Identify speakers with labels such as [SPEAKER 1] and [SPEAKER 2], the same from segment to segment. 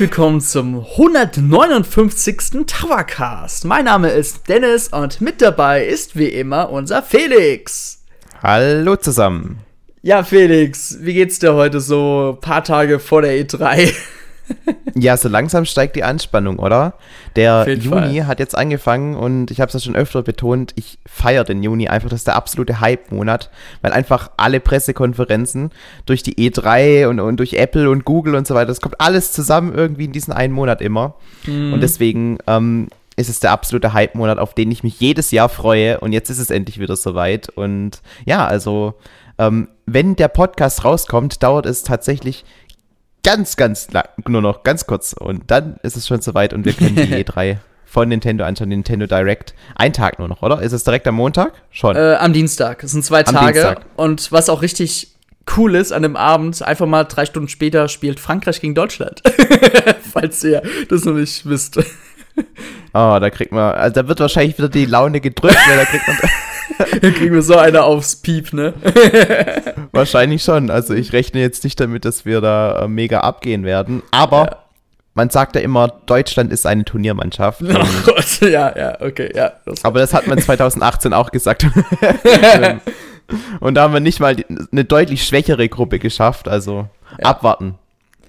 [SPEAKER 1] willkommen zum 159. Towercast. Mein Name ist Dennis und mit dabei ist wie immer unser Felix.
[SPEAKER 2] Hallo zusammen.
[SPEAKER 1] Ja, Felix, wie geht's dir heute so ein paar Tage vor der E3?
[SPEAKER 2] ja, so langsam steigt die Anspannung, oder? Der Juni Fall. hat jetzt angefangen und ich habe es ja schon öfter betont, ich feiere den Juni einfach, das ist der absolute Hype-Monat, weil einfach alle Pressekonferenzen durch die E3 und, und durch Apple und Google und so weiter, das kommt alles zusammen irgendwie in diesen einen Monat immer. Mhm. Und deswegen ähm, ist es der absolute Hype-Monat, auf den ich mich jedes Jahr freue und jetzt ist es endlich wieder soweit. Und ja, also ähm, wenn der Podcast rauskommt, dauert es tatsächlich ganz, ganz lang, nur noch ganz kurz. Und dann ist es schon soweit und wir können die E3 von Nintendo anschauen, Nintendo Direct. Ein Tag nur noch, oder? Ist es direkt am Montag?
[SPEAKER 1] Schon. Äh, am Dienstag. Es sind zwei am Tage. Dienstag. Und was auch richtig cool ist an dem Abend, einfach mal drei Stunden später spielt Frankreich gegen Deutschland. Falls ihr das noch nicht wisst.
[SPEAKER 2] Oh, da kriegt man, also da wird wahrscheinlich wieder die Laune gedrückt, weil da kriegt man.
[SPEAKER 1] Dann kriegen wir so eine aufs Piep, ne?
[SPEAKER 2] Wahrscheinlich schon. Also ich rechne jetzt nicht damit, dass wir da äh, mega abgehen werden. Aber ja. man sagt ja immer, Deutschland ist eine Turniermannschaft.
[SPEAKER 1] Oh Gott, ja, ja, okay, ja.
[SPEAKER 2] Das aber das hat man 2018 auch gesagt. Und da haben wir nicht mal eine deutlich schwächere Gruppe geschafft. Also ja. abwarten.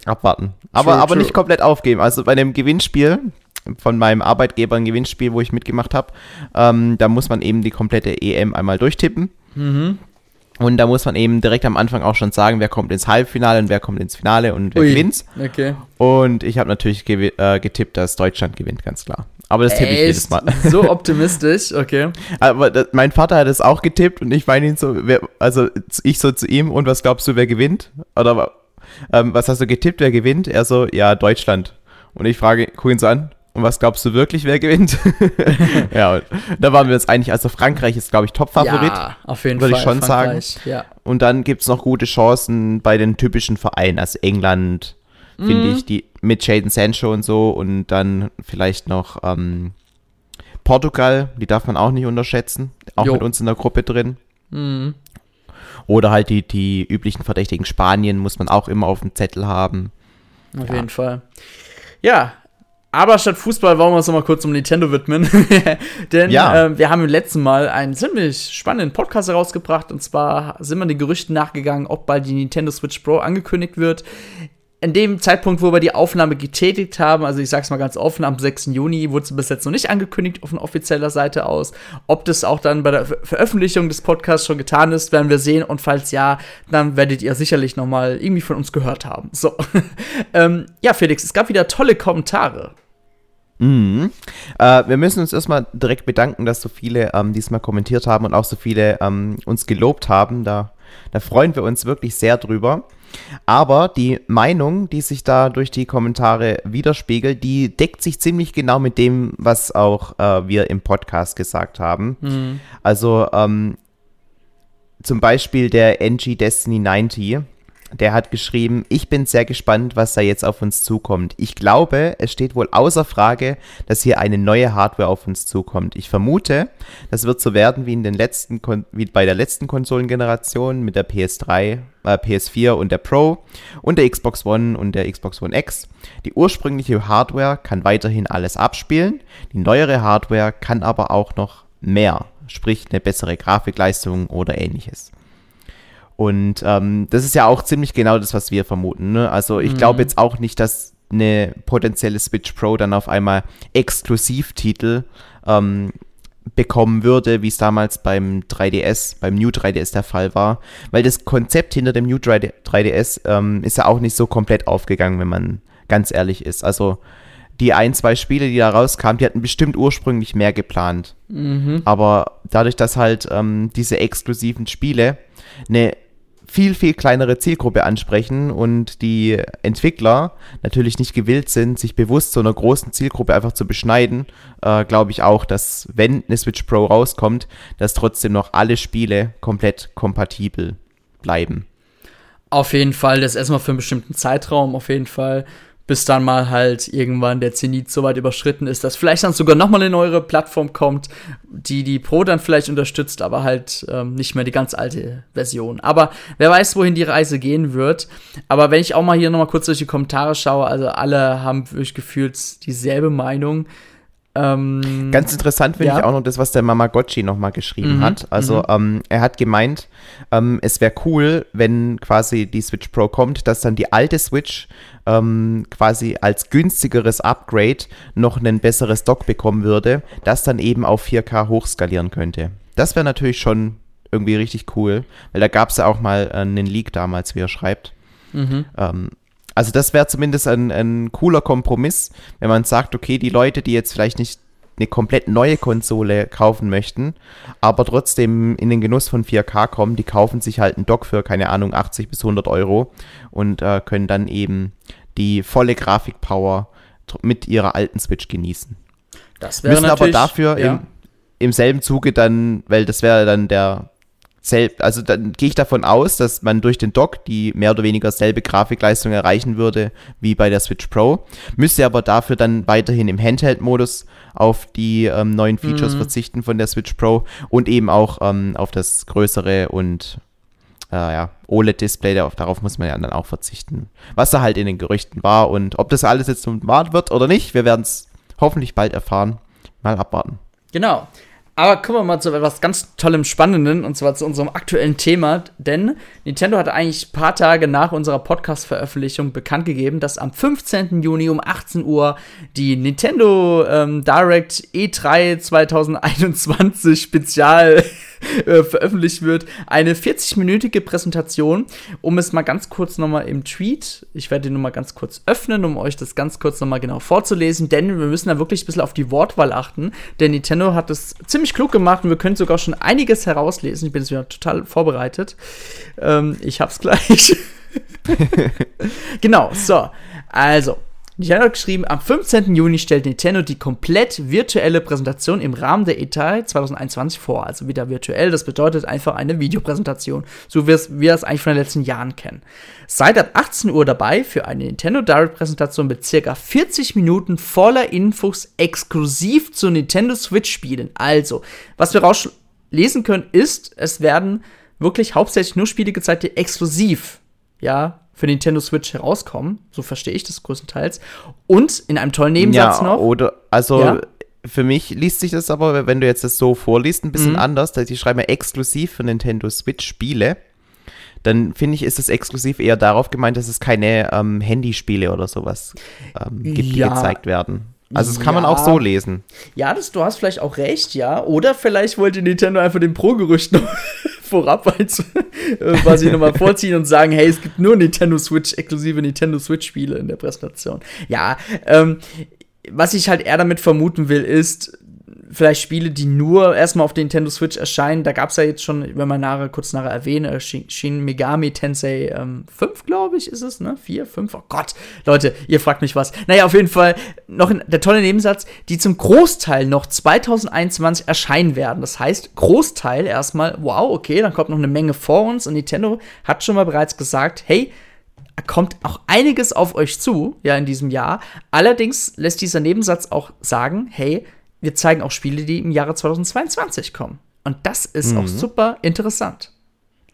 [SPEAKER 2] Abwarten. Aber, true, aber true. nicht komplett aufgeben. Also bei dem Gewinnspiel, von meinem Arbeitgeber ein Gewinnspiel, wo ich mitgemacht habe. Ähm, da muss man eben die komplette EM einmal durchtippen. Mhm. Und da muss man eben direkt am Anfang auch schon sagen, wer kommt ins Halbfinale und wer kommt ins Finale und wer gewinnt. Okay. Und ich habe natürlich äh, getippt, dass Deutschland gewinnt, ganz klar. Aber das tippe ich jedes Mal.
[SPEAKER 1] So optimistisch, okay.
[SPEAKER 2] Aber das, mein Vater hat es auch getippt und ich meine ihn so, wer, also ich so zu ihm, und was glaubst du, wer gewinnt? Oder ähm, was hast du getippt, wer gewinnt? Er so, ja, Deutschland. Und ich frage, guck ihn so an, und was glaubst du wirklich, wer gewinnt? ja, da waren wir uns eigentlich, also Frankreich ist, glaube ich, Top-Favorit. Ja,
[SPEAKER 1] auf jeden Fall. Würde
[SPEAKER 2] ich schon Frankreich, sagen. Ja. Und dann gibt es noch gute Chancen bei den typischen Vereinen, also England, mhm. finde ich, die mit Jaden Sancho und so und dann vielleicht noch ähm, Portugal, die darf man auch nicht unterschätzen, auch jo. mit uns in der Gruppe drin. Mhm. Oder halt die, die üblichen Verdächtigen Spanien muss man auch immer auf dem Zettel haben.
[SPEAKER 1] Auf ja. jeden Fall. Ja, aber statt Fußball wollen wir uns noch mal kurz um Nintendo widmen. Denn ja. äh, wir haben im letzten Mal einen ziemlich spannenden Podcast herausgebracht. Und zwar sind wir den Gerüchten nachgegangen, ob bald die Nintendo Switch Pro angekündigt wird in dem Zeitpunkt, wo wir die Aufnahme getätigt haben, also ich sag's mal ganz offen, am 6. Juni wurde es bis jetzt noch nicht angekündigt von offizieller Seite aus. Ob das auch dann bei der Ver Veröffentlichung des Podcasts schon getan ist, werden wir sehen. Und falls ja, dann werdet ihr sicherlich noch mal irgendwie von uns gehört haben. So, ähm, ja, Felix, es gab wieder tolle Kommentare.
[SPEAKER 2] Mhm. Äh, wir müssen uns erstmal direkt bedanken, dass so viele ähm, diesmal kommentiert haben und auch so viele ähm, uns gelobt haben. Da, da freuen wir uns wirklich sehr drüber. Aber die Meinung, die sich da durch die Kommentare widerspiegelt, die deckt sich ziemlich genau mit dem, was auch äh, wir im Podcast gesagt haben. Mhm. Also ähm, zum Beispiel der NG Destiny 90 der hat geschrieben, ich bin sehr gespannt, was da jetzt auf uns zukommt. Ich glaube, es steht wohl außer Frage, dass hier eine neue Hardware auf uns zukommt. Ich vermute, das wird so werden wie in den letzten wie bei der letzten Konsolengeneration mit der PS3, äh, PS4 und der Pro und der Xbox One und der Xbox One X. Die ursprüngliche Hardware kann weiterhin alles abspielen, die neuere Hardware kann aber auch noch mehr, sprich eine bessere Grafikleistung oder ähnliches. Und ähm, das ist ja auch ziemlich genau das, was wir vermuten. Ne? Also ich mhm. glaube jetzt auch nicht, dass eine potenzielle Switch Pro dann auf einmal Exklusivtitel ähm, bekommen würde, wie es damals beim 3DS, beim New 3DS der Fall war. Weil das Konzept hinter dem New 3DS ähm, ist ja auch nicht so komplett aufgegangen, wenn man ganz ehrlich ist. Also die ein, zwei Spiele, die da rauskamen, die hatten bestimmt ursprünglich mehr geplant. Mhm. Aber dadurch, dass halt ähm, diese exklusiven Spiele eine viel, viel kleinere Zielgruppe ansprechen und die Entwickler natürlich nicht gewillt sind, sich bewusst so einer großen Zielgruppe einfach zu beschneiden, äh, glaube ich auch, dass wenn eine Switch Pro rauskommt, dass trotzdem noch alle Spiele komplett kompatibel bleiben.
[SPEAKER 1] Auf jeden Fall, das erstmal für einen bestimmten Zeitraum, auf jeden Fall. Bis dann mal halt irgendwann der Zenit so weit überschritten ist, dass vielleicht dann sogar nochmal eine neuere Plattform kommt, die die Pro dann vielleicht unterstützt, aber halt ähm, nicht mehr die ganz alte Version. Aber wer weiß, wohin die Reise gehen wird. Aber wenn ich auch mal hier nochmal kurz durch die Kommentare schaue, also alle haben wirklich gefühlt dieselbe Meinung.
[SPEAKER 2] Ähm, Ganz interessant finde ja. ich auch noch das, was der Mamagotchi nochmal geschrieben mhm, hat. Also mhm. ähm, er hat gemeint, ähm, es wäre cool, wenn quasi die Switch Pro kommt, dass dann die alte Switch ähm, quasi als günstigeres Upgrade noch ein besseres Dock bekommen würde, das dann eben auf 4K hochskalieren könnte. Das wäre natürlich schon irgendwie richtig cool, weil da gab es ja auch mal äh, einen Leak damals, wie er schreibt. Mhm. Ähm, also das wäre zumindest ein, ein cooler Kompromiss, wenn man sagt, okay, die Leute, die jetzt vielleicht nicht eine komplett neue Konsole kaufen möchten, aber trotzdem in den Genuss von 4K kommen, die kaufen sich halt einen Dock für, keine Ahnung, 80 bis 100 Euro und äh, können dann eben die volle Grafikpower mit ihrer alten Switch genießen. Das wäre Müssen aber dafür ja. im, im selben Zuge dann, weil das wäre dann der also dann gehe ich davon aus, dass man durch den Dock die mehr oder weniger selbe Grafikleistung erreichen würde wie bei der Switch Pro, müsste aber dafür dann weiterhin im Handheld-Modus auf die ähm, neuen Features mhm. verzichten von der Switch Pro und eben auch ähm, auf das größere und äh, ja, OLED-Display, darauf muss man ja dann auch verzichten. Was da halt in den Gerüchten war und ob das alles jetzt wahr wird oder nicht, wir werden es hoffentlich bald erfahren. Mal abwarten.
[SPEAKER 1] Genau. Aber kommen wir mal zu etwas ganz tollem, spannenden, und zwar zu unserem aktuellen Thema. Denn Nintendo hat eigentlich ein paar Tage nach unserer Podcast-Veröffentlichung bekannt gegeben, dass am 15. Juni um 18 Uhr die Nintendo ähm, Direct E3 2021 Spezial äh, veröffentlicht wird. Eine 40-minütige Präsentation, um es mal ganz kurz nochmal im Tweet, ich werde den nochmal ganz kurz öffnen, um euch das ganz kurz nochmal genau vorzulesen, denn wir müssen da wirklich ein bisschen auf die Wortwahl achten, denn Nintendo hat es ziemlich klug gemacht und wir können sogar schon einiges herauslesen. Ich bin jetzt wieder total vorbereitet. Ähm, ich hab's gleich. genau, so. Also, Nintendo hat geschrieben, am 15. Juni stellt Nintendo die komplett virtuelle Präsentation im Rahmen der E3 2021 vor. Also wieder virtuell, das bedeutet einfach eine Videopräsentation, so wie wir es eigentlich von den letzten Jahren kennen. Seid ab 18 Uhr dabei für eine Nintendo Direct Präsentation mit circa 40 Minuten voller Infos exklusiv zu Nintendo Switch Spielen. Also, was wir rauslesen können, ist, es werden wirklich hauptsächlich nur Spiele gezeigt, die exklusiv ja, für Nintendo Switch herauskommen. So verstehe ich das größtenteils. Und in einem tollen Nebensatz ja, noch.
[SPEAKER 2] Oder, also. Ja. Für mich liest sich das aber, wenn du jetzt das so vorliest, ein bisschen mhm. anders. Die schreiben ja exklusiv für Nintendo Switch Spiele. Dann finde ich, ist das exklusiv eher darauf gemeint, dass es keine ähm, Handyspiele oder sowas ähm, gibt, ja. die gezeigt werden. Also das kann ja. man auch so lesen.
[SPEAKER 1] Ja, das, du hast vielleicht auch recht, ja. Oder vielleicht wollte Nintendo einfach den Pro-Gerücht noch vorab als, äh, quasi nochmal vorziehen und sagen, hey, es gibt nur Nintendo Switch, exklusive Nintendo Switch-Spiele in der Präsentation. Ja, ähm, was ich halt eher damit vermuten will, ist, vielleicht Spiele, die nur erstmal auf der Nintendo Switch erscheinen. Da gab es ja jetzt schon, wenn man nachher kurz nachher erwähne, Shin Megami Tensei ähm, 5, glaube ich, ist es, ne? 4, 5, oh Gott. Leute, ihr fragt mich was. Naja, auf jeden Fall noch der tolle Nebensatz, die zum Großteil noch 2021 erscheinen werden. Das heißt, Großteil erstmal, wow, okay, dann kommt noch eine Menge vor uns und Nintendo hat schon mal bereits gesagt, hey, kommt auch einiges auf euch zu, ja, in diesem Jahr. Allerdings lässt dieser Nebensatz auch sagen, hey, wir zeigen auch Spiele, die im Jahre 2022 kommen. Und das ist mhm. auch super interessant.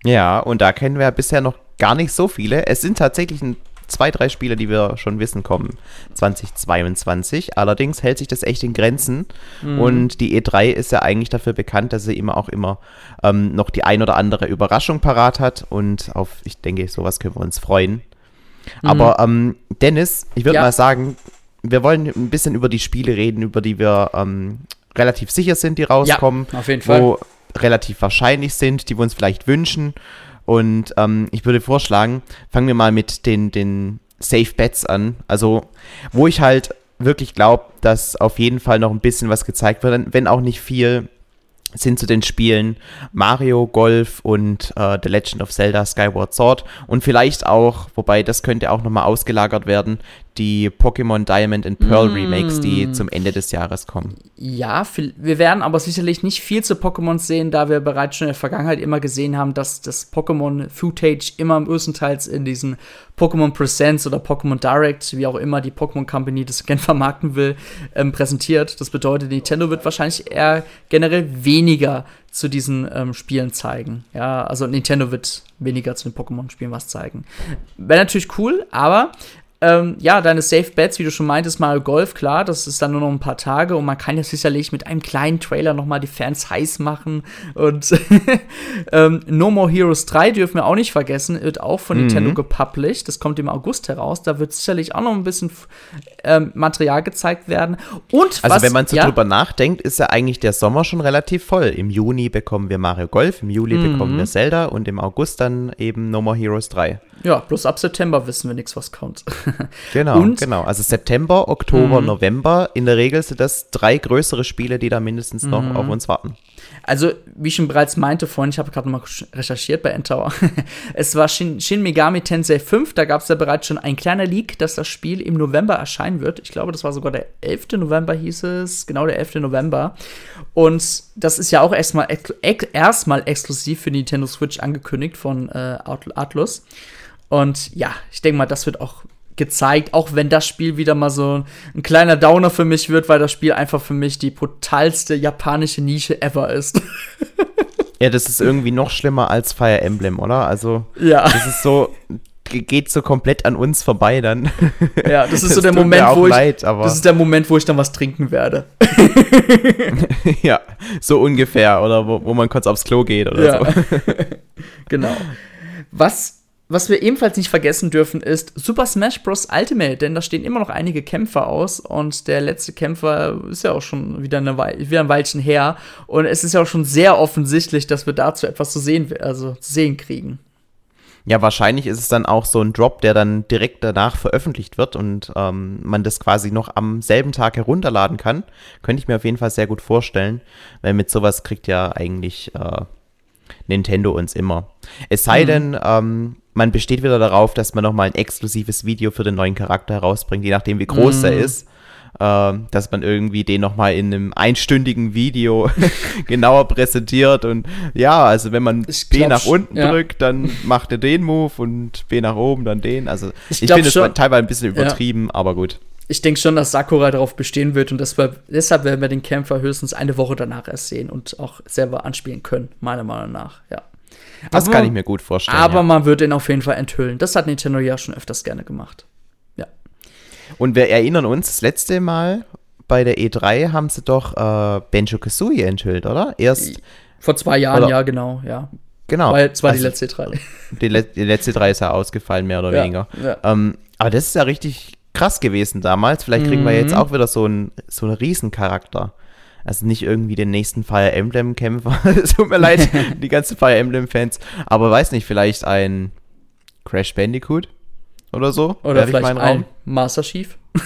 [SPEAKER 2] Ja, und da kennen wir ja bisher noch gar nicht so viele. Es sind tatsächlich ein, zwei, drei Spiele, die wir schon wissen, kommen 2022. Allerdings hält sich das echt in Grenzen. Mhm. Und die E3 ist ja eigentlich dafür bekannt, dass sie immer auch immer ähm, noch die ein oder andere Überraschung parat hat. Und auf, ich denke, sowas können wir uns freuen. Mhm. Aber ähm, Dennis, ich würde ja. mal sagen, wir wollen ein bisschen über die Spiele reden, über die wir ähm, relativ sicher sind, die rauskommen.
[SPEAKER 1] Ja, auf jeden Fall. Wo
[SPEAKER 2] relativ wahrscheinlich sind, die wir uns vielleicht wünschen. Und ähm, ich würde vorschlagen, fangen wir mal mit den, den Safe Bets an. Also, wo ich halt wirklich glaube, dass auf jeden Fall noch ein bisschen was gezeigt wird, wenn auch nicht viel sind zu den Spielen Mario Golf und äh, The Legend of Zelda Skyward Sword und vielleicht auch, wobei das könnte auch nochmal ausgelagert werden, die Pokémon Diamond and Pearl Remakes, die mm. zum Ende des Jahres kommen.
[SPEAKER 1] Ja, wir werden aber sicherlich nicht viel zu Pokémon sehen, da wir bereits schon in der Vergangenheit immer gesehen haben, dass das Pokémon Footage immer größtenteils in diesen Pokémon Presents oder Pokémon Direct, wie auch immer die Pokémon Company das gerne vermarkten will, ähm, präsentiert. Das bedeutet, Nintendo wird wahrscheinlich eher generell weniger zu diesen ähm, Spielen zeigen. Ja, also Nintendo wird weniger zu den Pokémon-Spielen was zeigen. Wäre natürlich cool, aber ähm, ja, deine Safe Bets, wie du schon meintest, Mario Golf, klar, das ist dann nur noch ein paar Tage und man kann ja sicherlich mit einem kleinen Trailer noch mal die Fans heiß machen und ähm, No More Heroes 3 dürfen wir auch nicht vergessen, wird auch von mhm. Nintendo gepublished, das kommt im August heraus, da wird sicherlich auch noch ein bisschen ähm, Material gezeigt werden und
[SPEAKER 2] Also was, wenn man so ja, drüber nachdenkt, ist ja eigentlich der Sommer schon relativ voll. Im Juni bekommen wir Mario Golf, im Juli mhm. bekommen wir Zelda und im August dann eben No More Heroes 3.
[SPEAKER 1] Ja, bloß ab September wissen wir nichts, was kommt.
[SPEAKER 2] genau, und, genau. Also September, Oktober, mhm. November. In der Regel sind das drei größere Spiele, die da mindestens noch mhm. auf uns warten.
[SPEAKER 1] Also, wie ich schon bereits meinte vorhin, ich habe gerade mal recherchiert bei Endtower. es war Shin, Shin, Megami Tensei 5, da gab es ja bereits schon ein kleiner Leak, dass das Spiel im November erscheinen wird. Ich glaube, das war sogar der 11. November hieß es, genau der 11. November. Und das ist ja auch erstmal erstmal exklusiv für Nintendo Switch angekündigt von äh, Atlus. Und ja, ich denke mal, das wird auch gezeigt, auch wenn das Spiel wieder mal so ein kleiner Downer für mich wird, weil das Spiel einfach für mich die brutalste japanische Nische ever ist.
[SPEAKER 2] ja, das ist irgendwie noch schlimmer als Fire Emblem, oder? Also, ja. das ist so, geht so komplett an uns vorbei dann.
[SPEAKER 1] Ja, das ist das so der Moment, wo ich, leid, das ist der Moment, wo ich dann was trinken werde.
[SPEAKER 2] ja, so ungefähr, oder wo, wo man kurz aufs Klo geht oder ja. so.
[SPEAKER 1] genau. Was was wir ebenfalls nicht vergessen dürfen, ist Super Smash Bros. Ultimate, denn da stehen immer noch einige Kämpfer aus und der letzte Kämpfer ist ja auch schon wieder, eine wieder ein Weilchen her und es ist ja auch schon sehr offensichtlich, dass wir dazu etwas zu sehen, also zu sehen kriegen.
[SPEAKER 2] Ja, wahrscheinlich ist es dann auch so ein Drop, der dann direkt danach veröffentlicht wird und ähm, man das quasi noch am selben Tag herunterladen kann. Könnte ich mir auf jeden Fall sehr gut vorstellen, weil mit sowas kriegt ja eigentlich äh, Nintendo uns immer. Es sei mhm. denn, ähm, man besteht wieder darauf, dass man nochmal ein exklusives Video für den neuen Charakter herausbringt, je nachdem, wie groß mm. er ist. Äh, dass man irgendwie den nochmal in einem einstündigen Video genauer präsentiert. Und ja, also wenn man ich B nach unten ja. drückt, dann macht er den Move und B nach oben, dann den. Also ich, ich finde es teilweise ein bisschen übertrieben, ja. aber gut.
[SPEAKER 1] Ich denke schon, dass Sakura darauf bestehen wird und wir, deshalb werden wir den Kämpfer höchstens eine Woche danach erst sehen und auch selber anspielen können, meiner Meinung nach, ja.
[SPEAKER 2] Das aber, kann ich mir gut vorstellen.
[SPEAKER 1] Aber ja. man wird ihn auf jeden Fall enthüllen. Das hat Nintendo ja schon öfters gerne gemacht. Ja.
[SPEAKER 2] Und wir erinnern uns, das letzte Mal bei der E3 haben sie doch äh, Benjo Kazooie enthüllt, oder? Erst.
[SPEAKER 1] Vor zwei Jahren, oder? ja, genau, ja.
[SPEAKER 2] Genau.
[SPEAKER 1] Weil es war also, die letzte E3.
[SPEAKER 2] Die, Le die, letzte E3 ist ja ausgefallen, mehr oder ja, weniger. Ja. Ähm, aber das ist ja richtig krass gewesen damals. Vielleicht kriegen mhm. wir jetzt auch wieder so einen so einen Riesencharakter. Also nicht irgendwie den nächsten Fire Emblem-Kämpfer. es tut mir leid, die ganzen Fire Emblem-Fans. Aber weiß nicht, vielleicht ein Crash Bandicoot oder so?
[SPEAKER 1] Oder vielleicht ein Master Chief.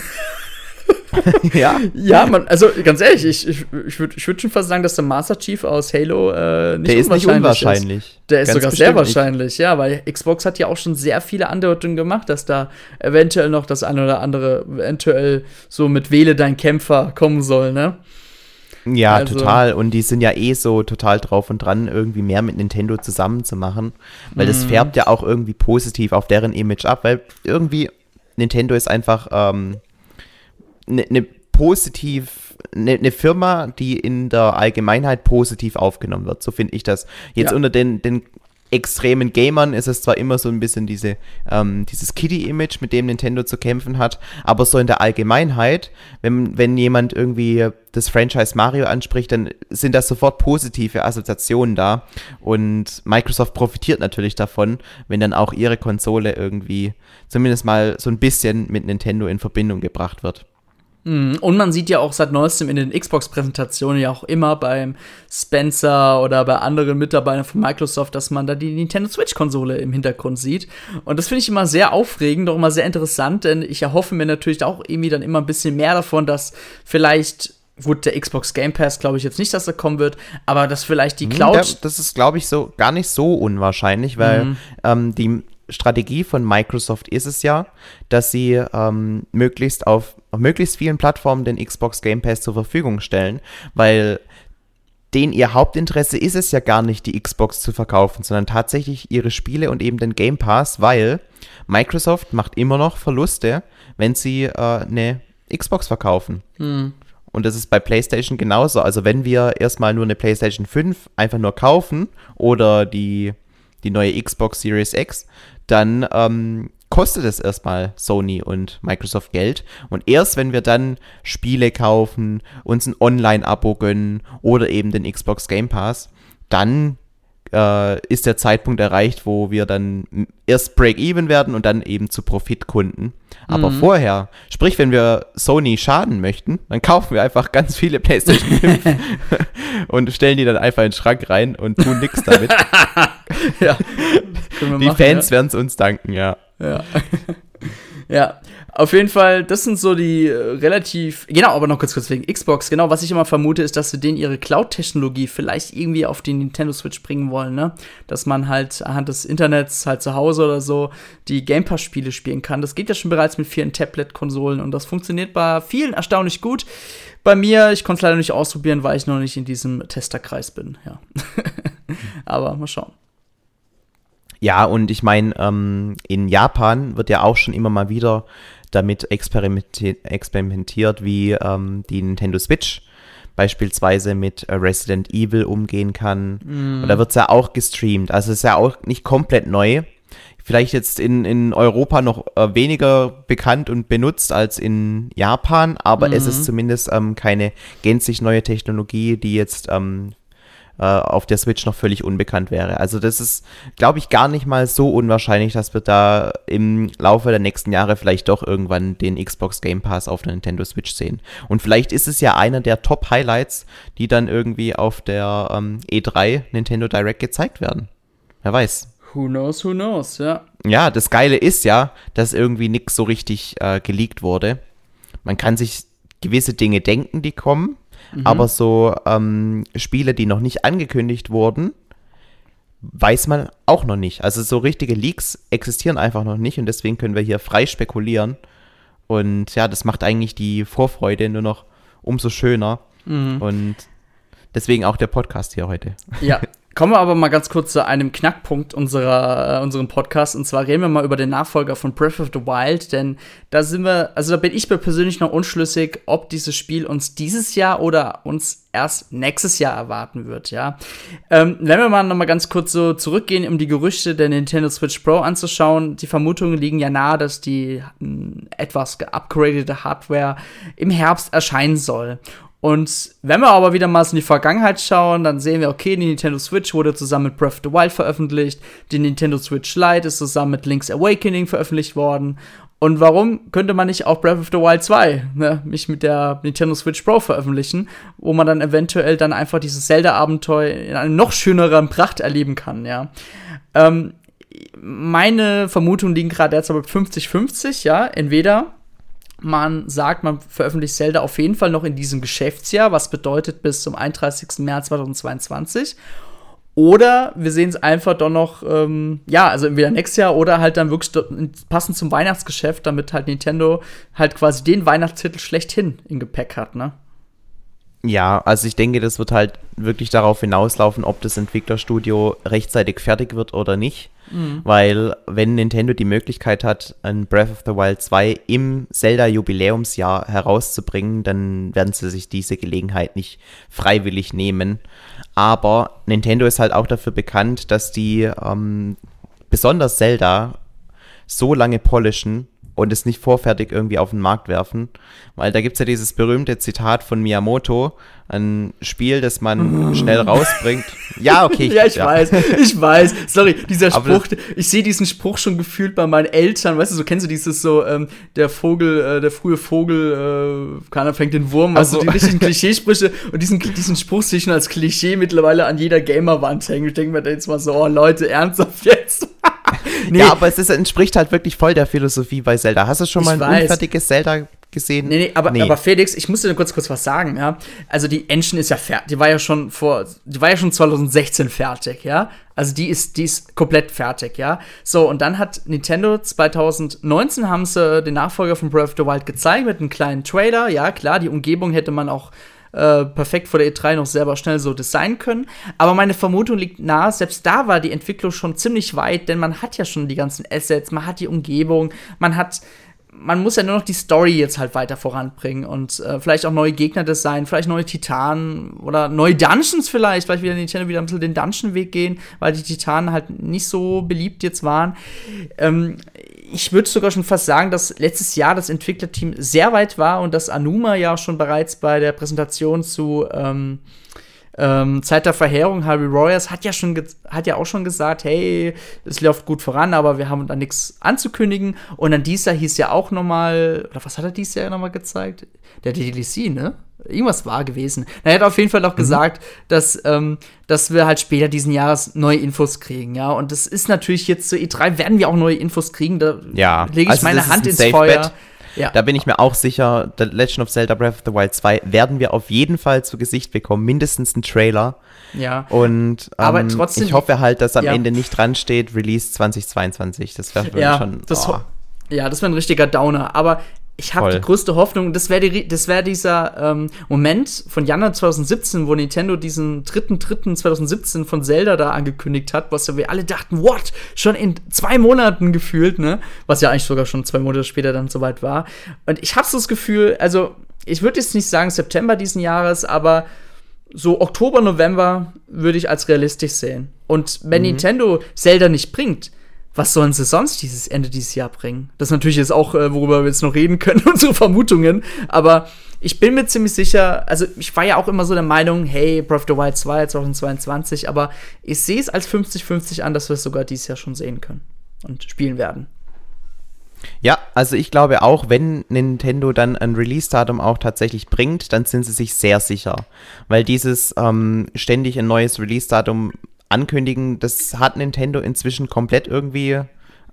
[SPEAKER 1] ja. Ja, man, also ganz ehrlich, ich, ich, ich würde ich würd schon fast sagen, dass der Master Chief aus Halo äh, nicht,
[SPEAKER 2] der ist nicht unwahrscheinlich. Ist.
[SPEAKER 1] Der ist ganz sogar sehr wahrscheinlich, nicht. ja, weil Xbox hat ja auch schon sehr viele Andeutungen gemacht, dass da eventuell noch das eine oder andere eventuell so mit Wähle dein Kämpfer kommen soll, ne?
[SPEAKER 2] Ja, also, total. Und die sind ja eh so total drauf und dran, irgendwie mehr mit Nintendo zusammen zu machen. Weil das mhm. färbt ja auch irgendwie positiv auf deren Image ab, weil irgendwie Nintendo ist einfach ähm, ne, ne positiv, eine ne Firma, die in der Allgemeinheit positiv aufgenommen wird. So finde ich das. Jetzt ja. unter den, den extremen Gamern ist es zwar immer so ein bisschen diese, ähm, dieses Kitty-Image, mit dem Nintendo zu kämpfen hat, aber so in der Allgemeinheit, wenn, wenn jemand irgendwie das Franchise Mario anspricht, dann sind da sofort positive Assoziationen da. Und Microsoft profitiert natürlich davon, wenn dann auch ihre Konsole irgendwie zumindest mal so ein bisschen mit Nintendo in Verbindung gebracht wird.
[SPEAKER 1] Mhm. Und man sieht ja auch seit neuestem in den Xbox-Präsentationen ja auch immer beim Spencer oder bei anderen Mitarbeitern von Microsoft, dass man da die Nintendo Switch-Konsole im Hintergrund sieht. Und das finde ich immer sehr aufregend, auch immer sehr interessant, denn ich erhoffe mir natürlich auch irgendwie dann immer ein bisschen mehr davon, dass vielleicht Gut, der Xbox Game Pass glaube ich jetzt nicht, dass er kommen wird, aber dass vielleicht die mhm, Cloud.
[SPEAKER 2] das ist, glaube ich, so gar nicht so unwahrscheinlich, weil mhm. ähm, die Strategie von Microsoft ist es ja, dass sie ähm, möglichst auf, auf möglichst vielen Plattformen den Xbox Game Pass zur Verfügung stellen, weil denen ihr Hauptinteresse ist es ja gar nicht, die Xbox zu verkaufen, sondern tatsächlich ihre Spiele und eben den Game Pass, weil Microsoft macht immer noch Verluste, wenn sie äh, eine Xbox verkaufen. Hm. Und das ist bei PlayStation genauso. Also wenn wir erstmal nur eine PlayStation 5 einfach nur kaufen oder die, die neue Xbox Series X, dann ähm, kostet es erstmal Sony und Microsoft Geld. Und erst wenn wir dann Spiele kaufen, uns ein Online-Abo gönnen oder eben den Xbox Game Pass, dann äh, ist der Zeitpunkt erreicht, wo wir dann erst Break-Even werden und dann eben zu Profitkunden. Aber mhm. vorher, sprich, wenn wir Sony schaden möchten, dann kaufen wir einfach ganz viele PlayStation 5 und stellen die dann einfach in den Schrank rein und tun nichts damit. ja, die machen, Fans ja. werden es uns danken, ja.
[SPEAKER 1] Ja. Ja, auf jeden Fall, das sind so die äh, relativ. Genau, aber noch kurz kurz wegen Xbox. Genau, was ich immer vermute, ist, dass sie denen ihre Cloud-Technologie vielleicht irgendwie auf die Nintendo Switch bringen wollen, ne? Dass man halt anhand des Internets halt zu Hause oder so die Game Pass-Spiele spielen kann. Das geht ja schon bereits mit vielen Tablet-Konsolen und das funktioniert bei vielen erstaunlich gut. Bei mir, ich konnte es leider nicht ausprobieren, weil ich noch nicht in diesem Testerkreis bin, ja. aber mal schauen.
[SPEAKER 2] Ja, und ich meine, ähm, in Japan wird ja auch schon immer mal wieder damit experimentiert, experimentiert wie ähm, die Nintendo Switch beispielsweise mit äh, Resident Evil umgehen kann. Mm. Und da wird es ja auch gestreamt. Also es ist ja auch nicht komplett neu. Vielleicht jetzt in, in Europa noch äh, weniger bekannt und benutzt als in Japan, aber mm. es ist mhm. zumindest ähm, keine gänzlich neue Technologie, die jetzt ähm, äh, auf der Switch noch völlig unbekannt wäre. Also das ist, glaube ich, gar nicht mal so unwahrscheinlich, dass wir da im Laufe der nächsten Jahre vielleicht doch irgendwann den Xbox Game Pass auf der Nintendo Switch sehen. Und vielleicht ist es ja einer der Top-Highlights, die dann irgendwie auf der ähm, E3 Nintendo Direct gezeigt werden. Wer weiß.
[SPEAKER 1] Who knows, who knows, ja.
[SPEAKER 2] Ja, das Geile ist ja, dass irgendwie nichts so richtig äh, geleakt wurde. Man kann sich gewisse Dinge denken, die kommen, Mhm. Aber so ähm, Spiele, die noch nicht angekündigt wurden, weiß man auch noch nicht. Also so richtige Leaks existieren einfach noch nicht und deswegen können wir hier frei spekulieren. Und ja, das macht eigentlich die Vorfreude nur noch umso schöner. Mhm. Und deswegen auch der Podcast hier heute.
[SPEAKER 1] Ja, Kommen wir aber mal ganz kurz zu einem Knackpunkt unserer, äh, unserem Podcast. Und zwar reden wir mal über den Nachfolger von Breath of the Wild. Denn da sind wir, also da bin ich mir persönlich noch unschlüssig, ob dieses Spiel uns dieses Jahr oder uns erst nächstes Jahr erwarten wird, ja. Ähm, wenn wir mal noch mal ganz kurz so zurückgehen, um die Gerüchte der Nintendo Switch Pro anzuschauen. Die Vermutungen liegen ja nahe, dass die äh, etwas geupgradete Hardware im Herbst erscheinen soll. Und wenn wir aber wieder mal in die Vergangenheit schauen, dann sehen wir, okay, die Nintendo Switch wurde zusammen mit Breath of the Wild veröffentlicht, die Nintendo Switch Lite ist zusammen mit Link's Awakening veröffentlicht worden. Und warum könnte man nicht auch Breath of the Wild 2 ne, mich mit der Nintendo Switch Pro veröffentlichen, wo man dann eventuell dann einfach dieses Zelda-Abenteuer in einer noch schöneren Pracht erleben kann, ja. Ähm, meine Vermutungen liegen gerade derzeit bei 50-50, ja. Entweder man sagt, man veröffentlicht Zelda auf jeden Fall noch in diesem Geschäftsjahr, was bedeutet bis zum 31. März 2022. Oder wir sehen es einfach doch noch, ähm, ja, also entweder nächstes Jahr oder halt dann wirklich passend zum Weihnachtsgeschäft, damit halt Nintendo halt quasi den Weihnachtstitel schlechthin im Gepäck hat, ne?
[SPEAKER 2] Ja, also ich denke, das wird halt wirklich darauf hinauslaufen, ob das Entwicklerstudio rechtzeitig fertig wird oder nicht. Mhm. Weil wenn Nintendo die Möglichkeit hat, ein Breath of the Wild 2 im Zelda-Jubiläumsjahr herauszubringen, dann werden sie sich diese Gelegenheit nicht freiwillig nehmen. Aber Nintendo ist halt auch dafür bekannt, dass die ähm, besonders Zelda so lange polischen, und es nicht vorfertig irgendwie auf den Markt werfen. Weil da gibt es ja dieses berühmte Zitat von Miyamoto, ein Spiel, das man schnell rausbringt. Ja, okay.
[SPEAKER 1] Ich, ja, ich ja. weiß, ich weiß. Sorry, dieser Spruch, ich sehe diesen Spruch schon gefühlt bei meinen Eltern, weißt du, so kennst du dieses so, ähm, der Vogel, äh, der frühe Vogel, äh, keiner fängt den Wurm, also die richtigen Klischeesprüche und diesen, diesen Spruch sehe ich schon als Klischee mittlerweile an jeder Gamerwand hängen. Ich denke mir jetzt mal so, oh Leute, ernsthaft jetzt?
[SPEAKER 2] nee. Ja, aber es ist, entspricht halt wirklich voll der Philosophie bei Zelda. Hast du schon mal ein weiß. unfertiges Zelda gesehen.
[SPEAKER 1] Nee, nee, aber, nee. aber Felix, ich muss dir kurz kurz was sagen, ja. Also die Engine ist ja fertig. Die war ja schon vor, die war ja schon 2016 fertig, ja. Also die ist, die ist komplett fertig, ja. So, und dann hat Nintendo 2019 haben sie den Nachfolger von Breath of the Wild gezeigt mit einem kleinen Trailer. Ja, klar, die Umgebung hätte man auch äh, perfekt vor der E3 noch selber schnell so designen können. Aber meine Vermutung liegt nahe, selbst da war die Entwicklung schon ziemlich weit, denn man hat ja schon die ganzen Assets, man hat die Umgebung, man hat man muss ja nur noch die Story jetzt halt weiter voranbringen und äh, vielleicht auch neue Gegner designen, vielleicht neue Titanen oder neue Dungeons vielleicht, vielleicht wieder Nintendo wieder ein bisschen den Dungeon-Weg gehen, weil die Titanen halt nicht so beliebt jetzt waren. Ähm, ich würde sogar schon fast sagen, dass letztes Jahr das Entwicklerteam sehr weit war und dass Anuma ja schon bereits bei der Präsentation zu ähm, ähm, Zeit der Verheerung, Harry Royers, hat ja, schon hat ja auch schon gesagt, hey, es läuft gut voran, aber wir haben da nichts anzukündigen. Und dann dieser hieß ja auch noch mal, oder was hat er dieses Jahr noch mal gezeigt? Der DLC, ne? Irgendwas war gewesen. Er hat auf jeden Fall auch mhm. gesagt, dass, ähm, dass wir halt später diesen Jahres neue Infos kriegen, ja. Und das ist natürlich jetzt zur E3 werden wir auch neue Infos kriegen. Da
[SPEAKER 2] ja,
[SPEAKER 1] lege ich also meine Hand ins Feuer. Bet.
[SPEAKER 2] Ja. Da bin ich mir auch sicher, The Legend of Zelda Breath of the Wild 2 werden wir auf jeden Fall zu Gesicht bekommen, mindestens einen Trailer.
[SPEAKER 1] Ja.
[SPEAKER 2] Und ähm, aber trotzdem, ich hoffe halt, dass am ja. Ende nicht dran steht, Release 2022. Das wäre
[SPEAKER 1] ja, schon. Das oh. Ja, das wäre ein richtiger Downer. Aber ich habe die größte Hoffnung, das wäre die, wär dieser ähm, Moment von Januar 2017, wo Nintendo diesen dritten, dritten 2017 von Zelda da angekündigt hat, was ja wir alle dachten, what? Schon in zwei Monaten gefühlt, ne? Was ja eigentlich sogar schon zwei Monate später dann soweit war. Und ich habe so das Gefühl, also ich würde jetzt nicht sagen September diesen Jahres, aber so Oktober, November würde ich als realistisch sehen. Und wenn mhm. Nintendo Zelda nicht bringt, was sollen sie sonst dieses Ende dieses Jahr bringen? Das ist natürlich jetzt auch, äh, worüber wir jetzt noch reden können, unsere Vermutungen. Aber ich bin mir ziemlich sicher, also ich war ja auch immer so der Meinung, hey, Breath of the Wild 2 2022, aber ich sehe es als 50-50 an, dass wir es sogar dieses Jahr schon sehen können und spielen werden.
[SPEAKER 2] Ja, also ich glaube auch, wenn Nintendo dann ein Release-Datum auch tatsächlich bringt, dann sind sie sich sehr sicher. Weil dieses ähm, ständig ein neues Release-Datum ankündigen, das hat Nintendo inzwischen komplett irgendwie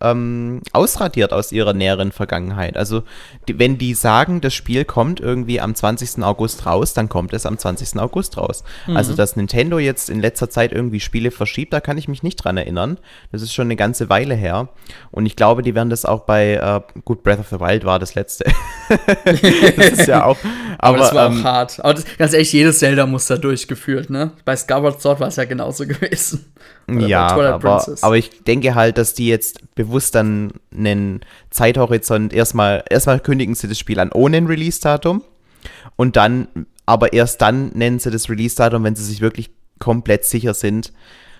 [SPEAKER 2] ähm, ausradiert aus ihrer näheren Vergangenheit. Also die, wenn die sagen, das Spiel kommt irgendwie am 20. August raus, dann kommt es am 20. August raus. Mhm. Also dass Nintendo jetzt in letzter Zeit irgendwie Spiele verschiebt, da kann ich mich nicht dran erinnern. Das ist schon eine ganze Weile her. Und ich glaube, die werden das auch bei, äh, gut, Breath of the Wild war das letzte. das
[SPEAKER 1] ist ja auch. Aber, aber das war ähm, auch hart. Aber das, ganz ehrlich, jedes Zelda muss da durchgeführt, ne? Bei Skyward Sword war es ja genauso gewesen.
[SPEAKER 2] Ja, aber, aber ich denke halt, dass die jetzt bewusst dann einen Zeithorizont erstmal, erstmal kündigen sie das Spiel an ohne ein Release-Datum und dann, aber erst dann nennen sie das Release-Datum, wenn sie sich wirklich komplett sicher sind.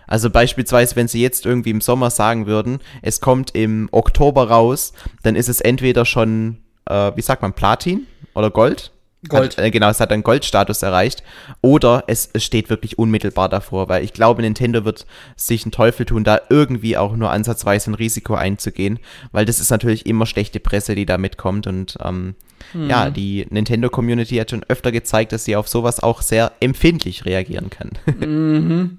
[SPEAKER 2] Also beispielsweise, wenn sie jetzt irgendwie im Sommer sagen würden, es kommt im Oktober raus, dann ist es entweder schon, äh, wie sagt man, Platin oder Gold Gold. Hat, äh, genau, es hat einen Goldstatus erreicht. Oder es, es, steht wirklich unmittelbar davor, weil ich glaube, Nintendo wird sich einen Teufel tun, da irgendwie auch nur ansatzweise ein Risiko einzugehen, weil das ist natürlich immer schlechte Presse, die da mitkommt. Und ähm, mhm. ja, die Nintendo-Community hat schon öfter gezeigt, dass sie auf sowas auch sehr empfindlich reagieren kann. Mhm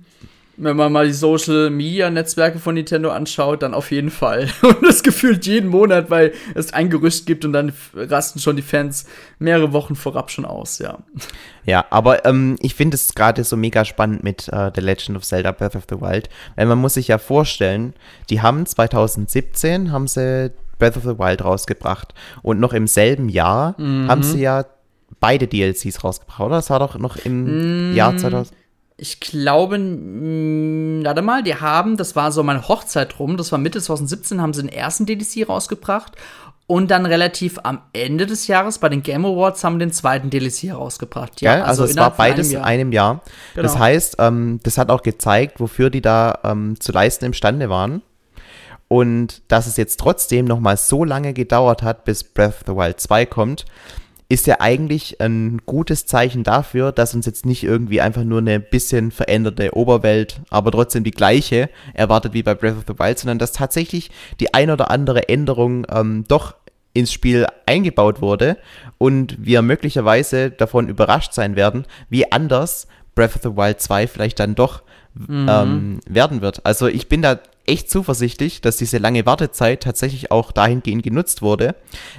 [SPEAKER 1] wenn man mal die Social Media Netzwerke von Nintendo anschaut, dann auf jeden Fall. Und das gefühlt jeden Monat, weil es ein Gerücht gibt und dann rasten schon die Fans mehrere Wochen vorab schon aus, ja.
[SPEAKER 2] Ja, aber ähm, ich finde es gerade so mega spannend mit äh, The Legend of Zelda Breath of the Wild, weil man muss sich ja vorstellen, die haben 2017 haben sie Breath of the Wild rausgebracht und noch im selben Jahr mhm. haben sie ja beide DLCs rausgebracht, oder? Das war doch noch im mhm. Jahr 2000
[SPEAKER 1] ich glaube, mh, warte mal, die haben, das war so meine Hochzeit rum, das war Mitte 2017, haben sie den ersten DLC rausgebracht und dann relativ am Ende des Jahres bei den Game Awards haben den zweiten DLC herausgebracht.
[SPEAKER 2] Ja, also, also es war beides in einem Jahr. Genau. Das heißt, ähm, das hat auch gezeigt, wofür die da ähm, zu leisten imstande waren. Und dass es jetzt trotzdem noch mal so lange gedauert hat, bis Breath of the Wild 2 kommt, ist ja eigentlich ein gutes Zeichen dafür, dass uns jetzt nicht irgendwie einfach nur eine bisschen veränderte Oberwelt, aber trotzdem die gleiche erwartet wie bei Breath of the Wild, sondern dass tatsächlich die ein oder andere Änderung ähm, doch ins Spiel eingebaut wurde und wir möglicherweise davon überrascht sein werden, wie anders Breath of the Wild 2 vielleicht dann doch mhm. ähm, werden wird. Also ich bin da echt zuversichtlich, dass diese lange Wartezeit tatsächlich auch dahingehend genutzt wurde,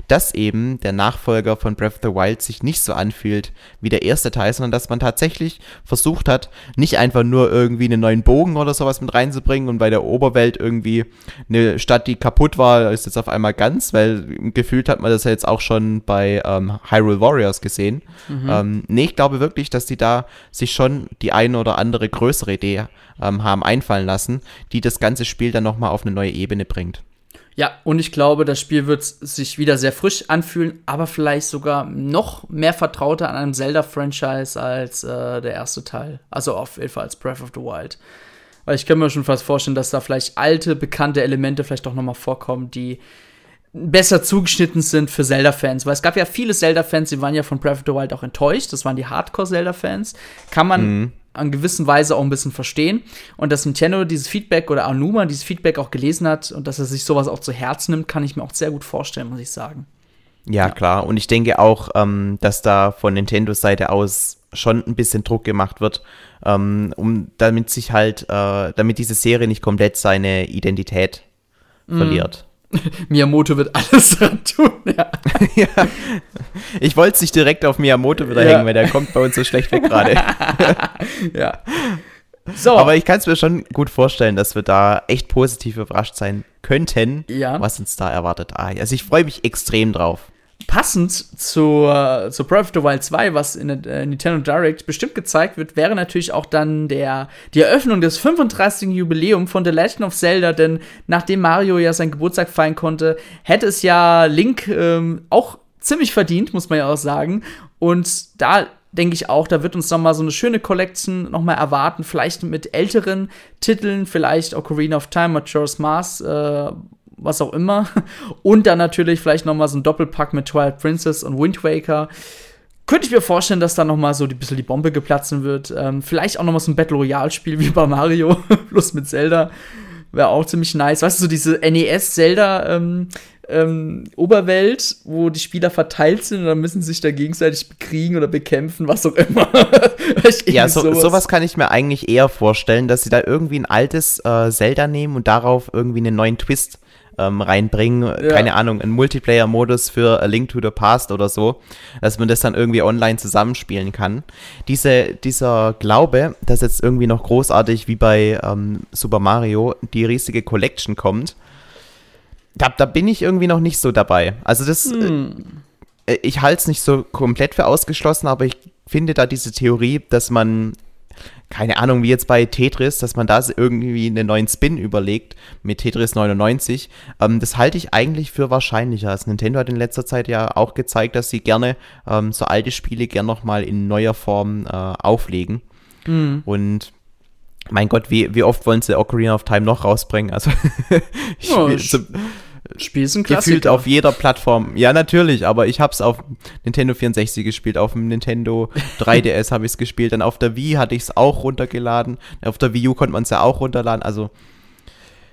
[SPEAKER 2] dass eben der Nachfolger von Breath of the Wild sich nicht so anfühlt wie der erste Teil, sondern dass man tatsächlich versucht hat, nicht einfach nur irgendwie einen neuen Bogen oder sowas mit reinzubringen und bei der Oberwelt irgendwie eine Stadt, die kaputt war, ist jetzt auf einmal ganz, weil gefühlt hat man das ja jetzt auch schon bei ähm, Hyrule Warriors gesehen. Mhm. Ähm, nee, ich glaube wirklich, dass die da sich schon die eine oder andere größere Idee ähm, haben einfallen lassen, die das ganze Spiel dann nochmal auf eine neue Ebene bringt.
[SPEAKER 1] Ja, und ich glaube, das Spiel wird sich wieder sehr frisch anfühlen, aber vielleicht sogar noch mehr vertrauter an einem Zelda-Franchise als äh, der erste Teil. Also auf jeden Fall als Breath of the Wild. Weil ich kann mir schon fast vorstellen, dass da vielleicht alte, bekannte Elemente vielleicht auch noch mal vorkommen, die besser zugeschnitten sind für Zelda-Fans. Weil es gab ja viele Zelda-Fans, die waren ja von Breath of the Wild auch enttäuscht. Das waren die Hardcore-Zelda-Fans. Kann man mhm an gewissen Weise auch ein bisschen verstehen. Und dass Nintendo dieses Feedback oder Anuma dieses Feedback auch gelesen hat und dass er sich sowas auch zu Herzen nimmt, kann ich mir auch sehr gut vorstellen, muss ich sagen.
[SPEAKER 2] Ja, ja. klar. Und ich denke auch, ähm, dass da von Nintendos Seite aus schon ein bisschen Druck gemacht wird, ähm, um damit sich halt, äh, damit diese Serie nicht komplett seine Identität mm. verliert.
[SPEAKER 1] Miyamoto wird alles dran tun, ja. ja.
[SPEAKER 2] Ich wollte es nicht direkt auf Miyamoto wieder ja. hängen, weil der kommt bei uns so schlecht weg gerade. ja. So. Aber ich kann es mir schon gut vorstellen, dass wir da echt positiv überrascht sein könnten, ja. was uns da erwartet. Ah, also ich freue mich extrem drauf
[SPEAKER 1] passend zu, zu Breath of the Wild 2, was in der äh, Nintendo Direct bestimmt gezeigt wird, wäre natürlich auch dann der, die Eröffnung des 35. Jubiläum von The Legend of Zelda, denn nachdem Mario ja seinen Geburtstag feiern konnte, hätte es ja Link ähm, auch ziemlich verdient, muss man ja auch sagen. Und da denke ich auch, da wird uns noch mal so eine schöne Collection noch mal erwarten, vielleicht mit älteren Titeln, vielleicht Ocarina of Time, Majora's Mask, äh, was auch immer. Und dann natürlich vielleicht noch mal so ein Doppelpack mit Twilight Princess und Wind Waker. Könnte ich mir vorstellen, dass da noch mal so ein bisschen die Bombe geplatzen wird. Ähm, vielleicht auch noch mal so ein Battle Royale-Spiel wie bei Mario, plus mit Zelda. Wäre auch ziemlich nice. Weißt du, so diese NES-Zelda- ähm, ähm, Oberwelt, wo die Spieler verteilt sind und dann müssen sie sich da gegenseitig bekriegen oder bekämpfen, was auch immer.
[SPEAKER 2] ja, so, sowas. sowas. kann ich mir eigentlich eher vorstellen, dass sie da irgendwie ein altes äh, Zelda nehmen und darauf irgendwie einen neuen Twist ähm, reinbringen. Ja. Keine Ahnung, einen Multiplayer-Modus für A Link to the Past oder so, dass man das dann irgendwie online zusammenspielen kann. Diese, dieser Glaube, dass jetzt irgendwie noch großartig wie bei ähm, Super Mario die riesige Collection kommt, da, da bin ich irgendwie noch nicht so dabei. Also das, hm. äh, ich halte es nicht so komplett für ausgeschlossen, aber ich finde da diese Theorie, dass man keine Ahnung, wie jetzt bei Tetris, dass man da irgendwie einen neuen Spin überlegt mit Tetris 99. Ähm, das halte ich eigentlich für wahrscheinlicher. Also Nintendo hat in letzter Zeit ja auch gezeigt, dass sie gerne ähm, so alte Spiele gern nochmal in neuer Form äh, auflegen. Mhm. Und mein Gott, wie, wie oft wollen sie Ocarina of Time noch rausbringen? Also ich, oh, so, Spiel ist ein Klassiker. Gefühlt auf jeder Plattform. Ja, natürlich, aber ich habe es auf Nintendo 64 gespielt, auf dem Nintendo 3DS habe ich es gespielt, dann auf der Wii hatte ich es auch runtergeladen, auf der Wii U konnte man es ja auch runterladen, also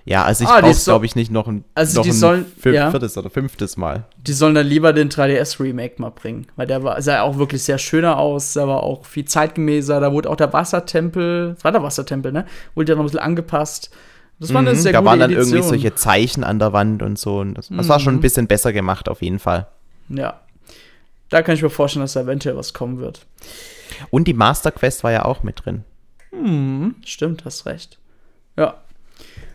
[SPEAKER 2] ja, also ich ah, brauche glaube ich nicht noch ein,
[SPEAKER 1] also
[SPEAKER 2] noch
[SPEAKER 1] die ein sollen,
[SPEAKER 2] viertes ja. oder fünftes Mal.
[SPEAKER 1] Die sollen dann lieber den 3DS Remake mal bringen, weil der war, sah ja auch wirklich sehr schöner aus, der war auch viel zeitgemäßer, da wurde auch der Wassertempel, das war der Wassertempel, ne? Wurde ja noch ein bisschen angepasst.
[SPEAKER 2] Das war eine mhm, sehr da gute waren dann Edition. irgendwie solche Zeichen an der Wand und so. Und das, das mhm. war schon ein mhm. bisschen besser gemacht, auf jeden Fall.
[SPEAKER 1] Ja. Da kann ich mir vorstellen, dass da eventuell was kommen wird.
[SPEAKER 2] Und die Master Quest war ja auch mit drin.
[SPEAKER 1] Hm, stimmt, hast recht. Ja.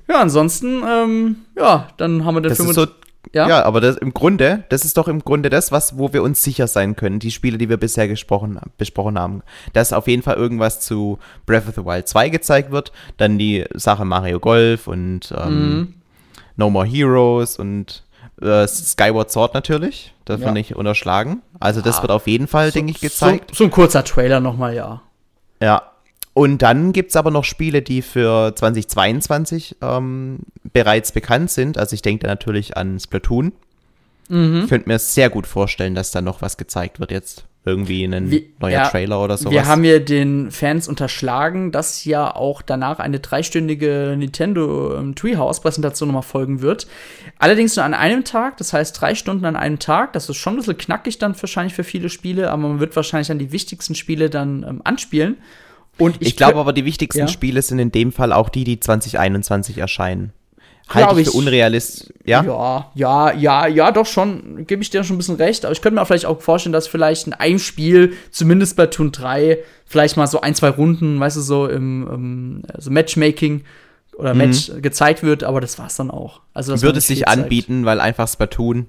[SPEAKER 1] Ja, ansonsten, ähm, ja, dann haben wir den
[SPEAKER 2] das 25. Ist so ja, ja aber das, im Grunde, das ist doch im Grunde das, was, wo wir uns sicher sein können, die Spiele, die wir bisher gesprochen, besprochen haben. Dass auf jeden Fall irgendwas zu Breath of the Wild 2 gezeigt wird, dann die Sache Mario Golf und ähm, mhm. No More Heroes und äh, Skyward Sword natürlich, darf ja. man nicht unterschlagen. Also das ah, wird auf jeden Fall, so, denke ich, gezeigt.
[SPEAKER 1] So, so ein kurzer Trailer nochmal, ja.
[SPEAKER 2] Ja, und dann gibt es aber noch Spiele, die für 2022 ähm, bereits bekannt sind. Also ich denke da natürlich an Splatoon. Mhm. Ich könnte mir sehr gut vorstellen, dass da noch was gezeigt wird jetzt. Irgendwie ein Wie, neuer ja, Trailer oder sowas.
[SPEAKER 1] Wir haben ja den Fans unterschlagen, dass ja auch danach eine dreistündige Nintendo ähm, Treehouse-Präsentation nochmal folgen wird. Allerdings nur an einem Tag, das heißt drei Stunden an einem Tag. Das ist schon ein bisschen knackig dann wahrscheinlich für viele Spiele, aber man wird wahrscheinlich dann die wichtigsten Spiele dann ähm, anspielen.
[SPEAKER 2] Und ich, ich glaube aber, die wichtigsten ja. Spiele sind in dem Fall auch die, die 2021 erscheinen. halte ich für unrealistisch.
[SPEAKER 1] Ja? ja, ja, ja, ja, doch schon, gebe ich dir schon ein bisschen recht. Aber ich könnte mir vielleicht auch vorstellen, dass vielleicht in einem Spiel, zumindest bei Toon 3, vielleicht mal so ein, zwei Runden, weißt du, so im, im also Matchmaking oder Match mhm. gezeigt wird, aber das war's dann auch.
[SPEAKER 2] Also würde es sich anbieten, weil einfach Splatoon,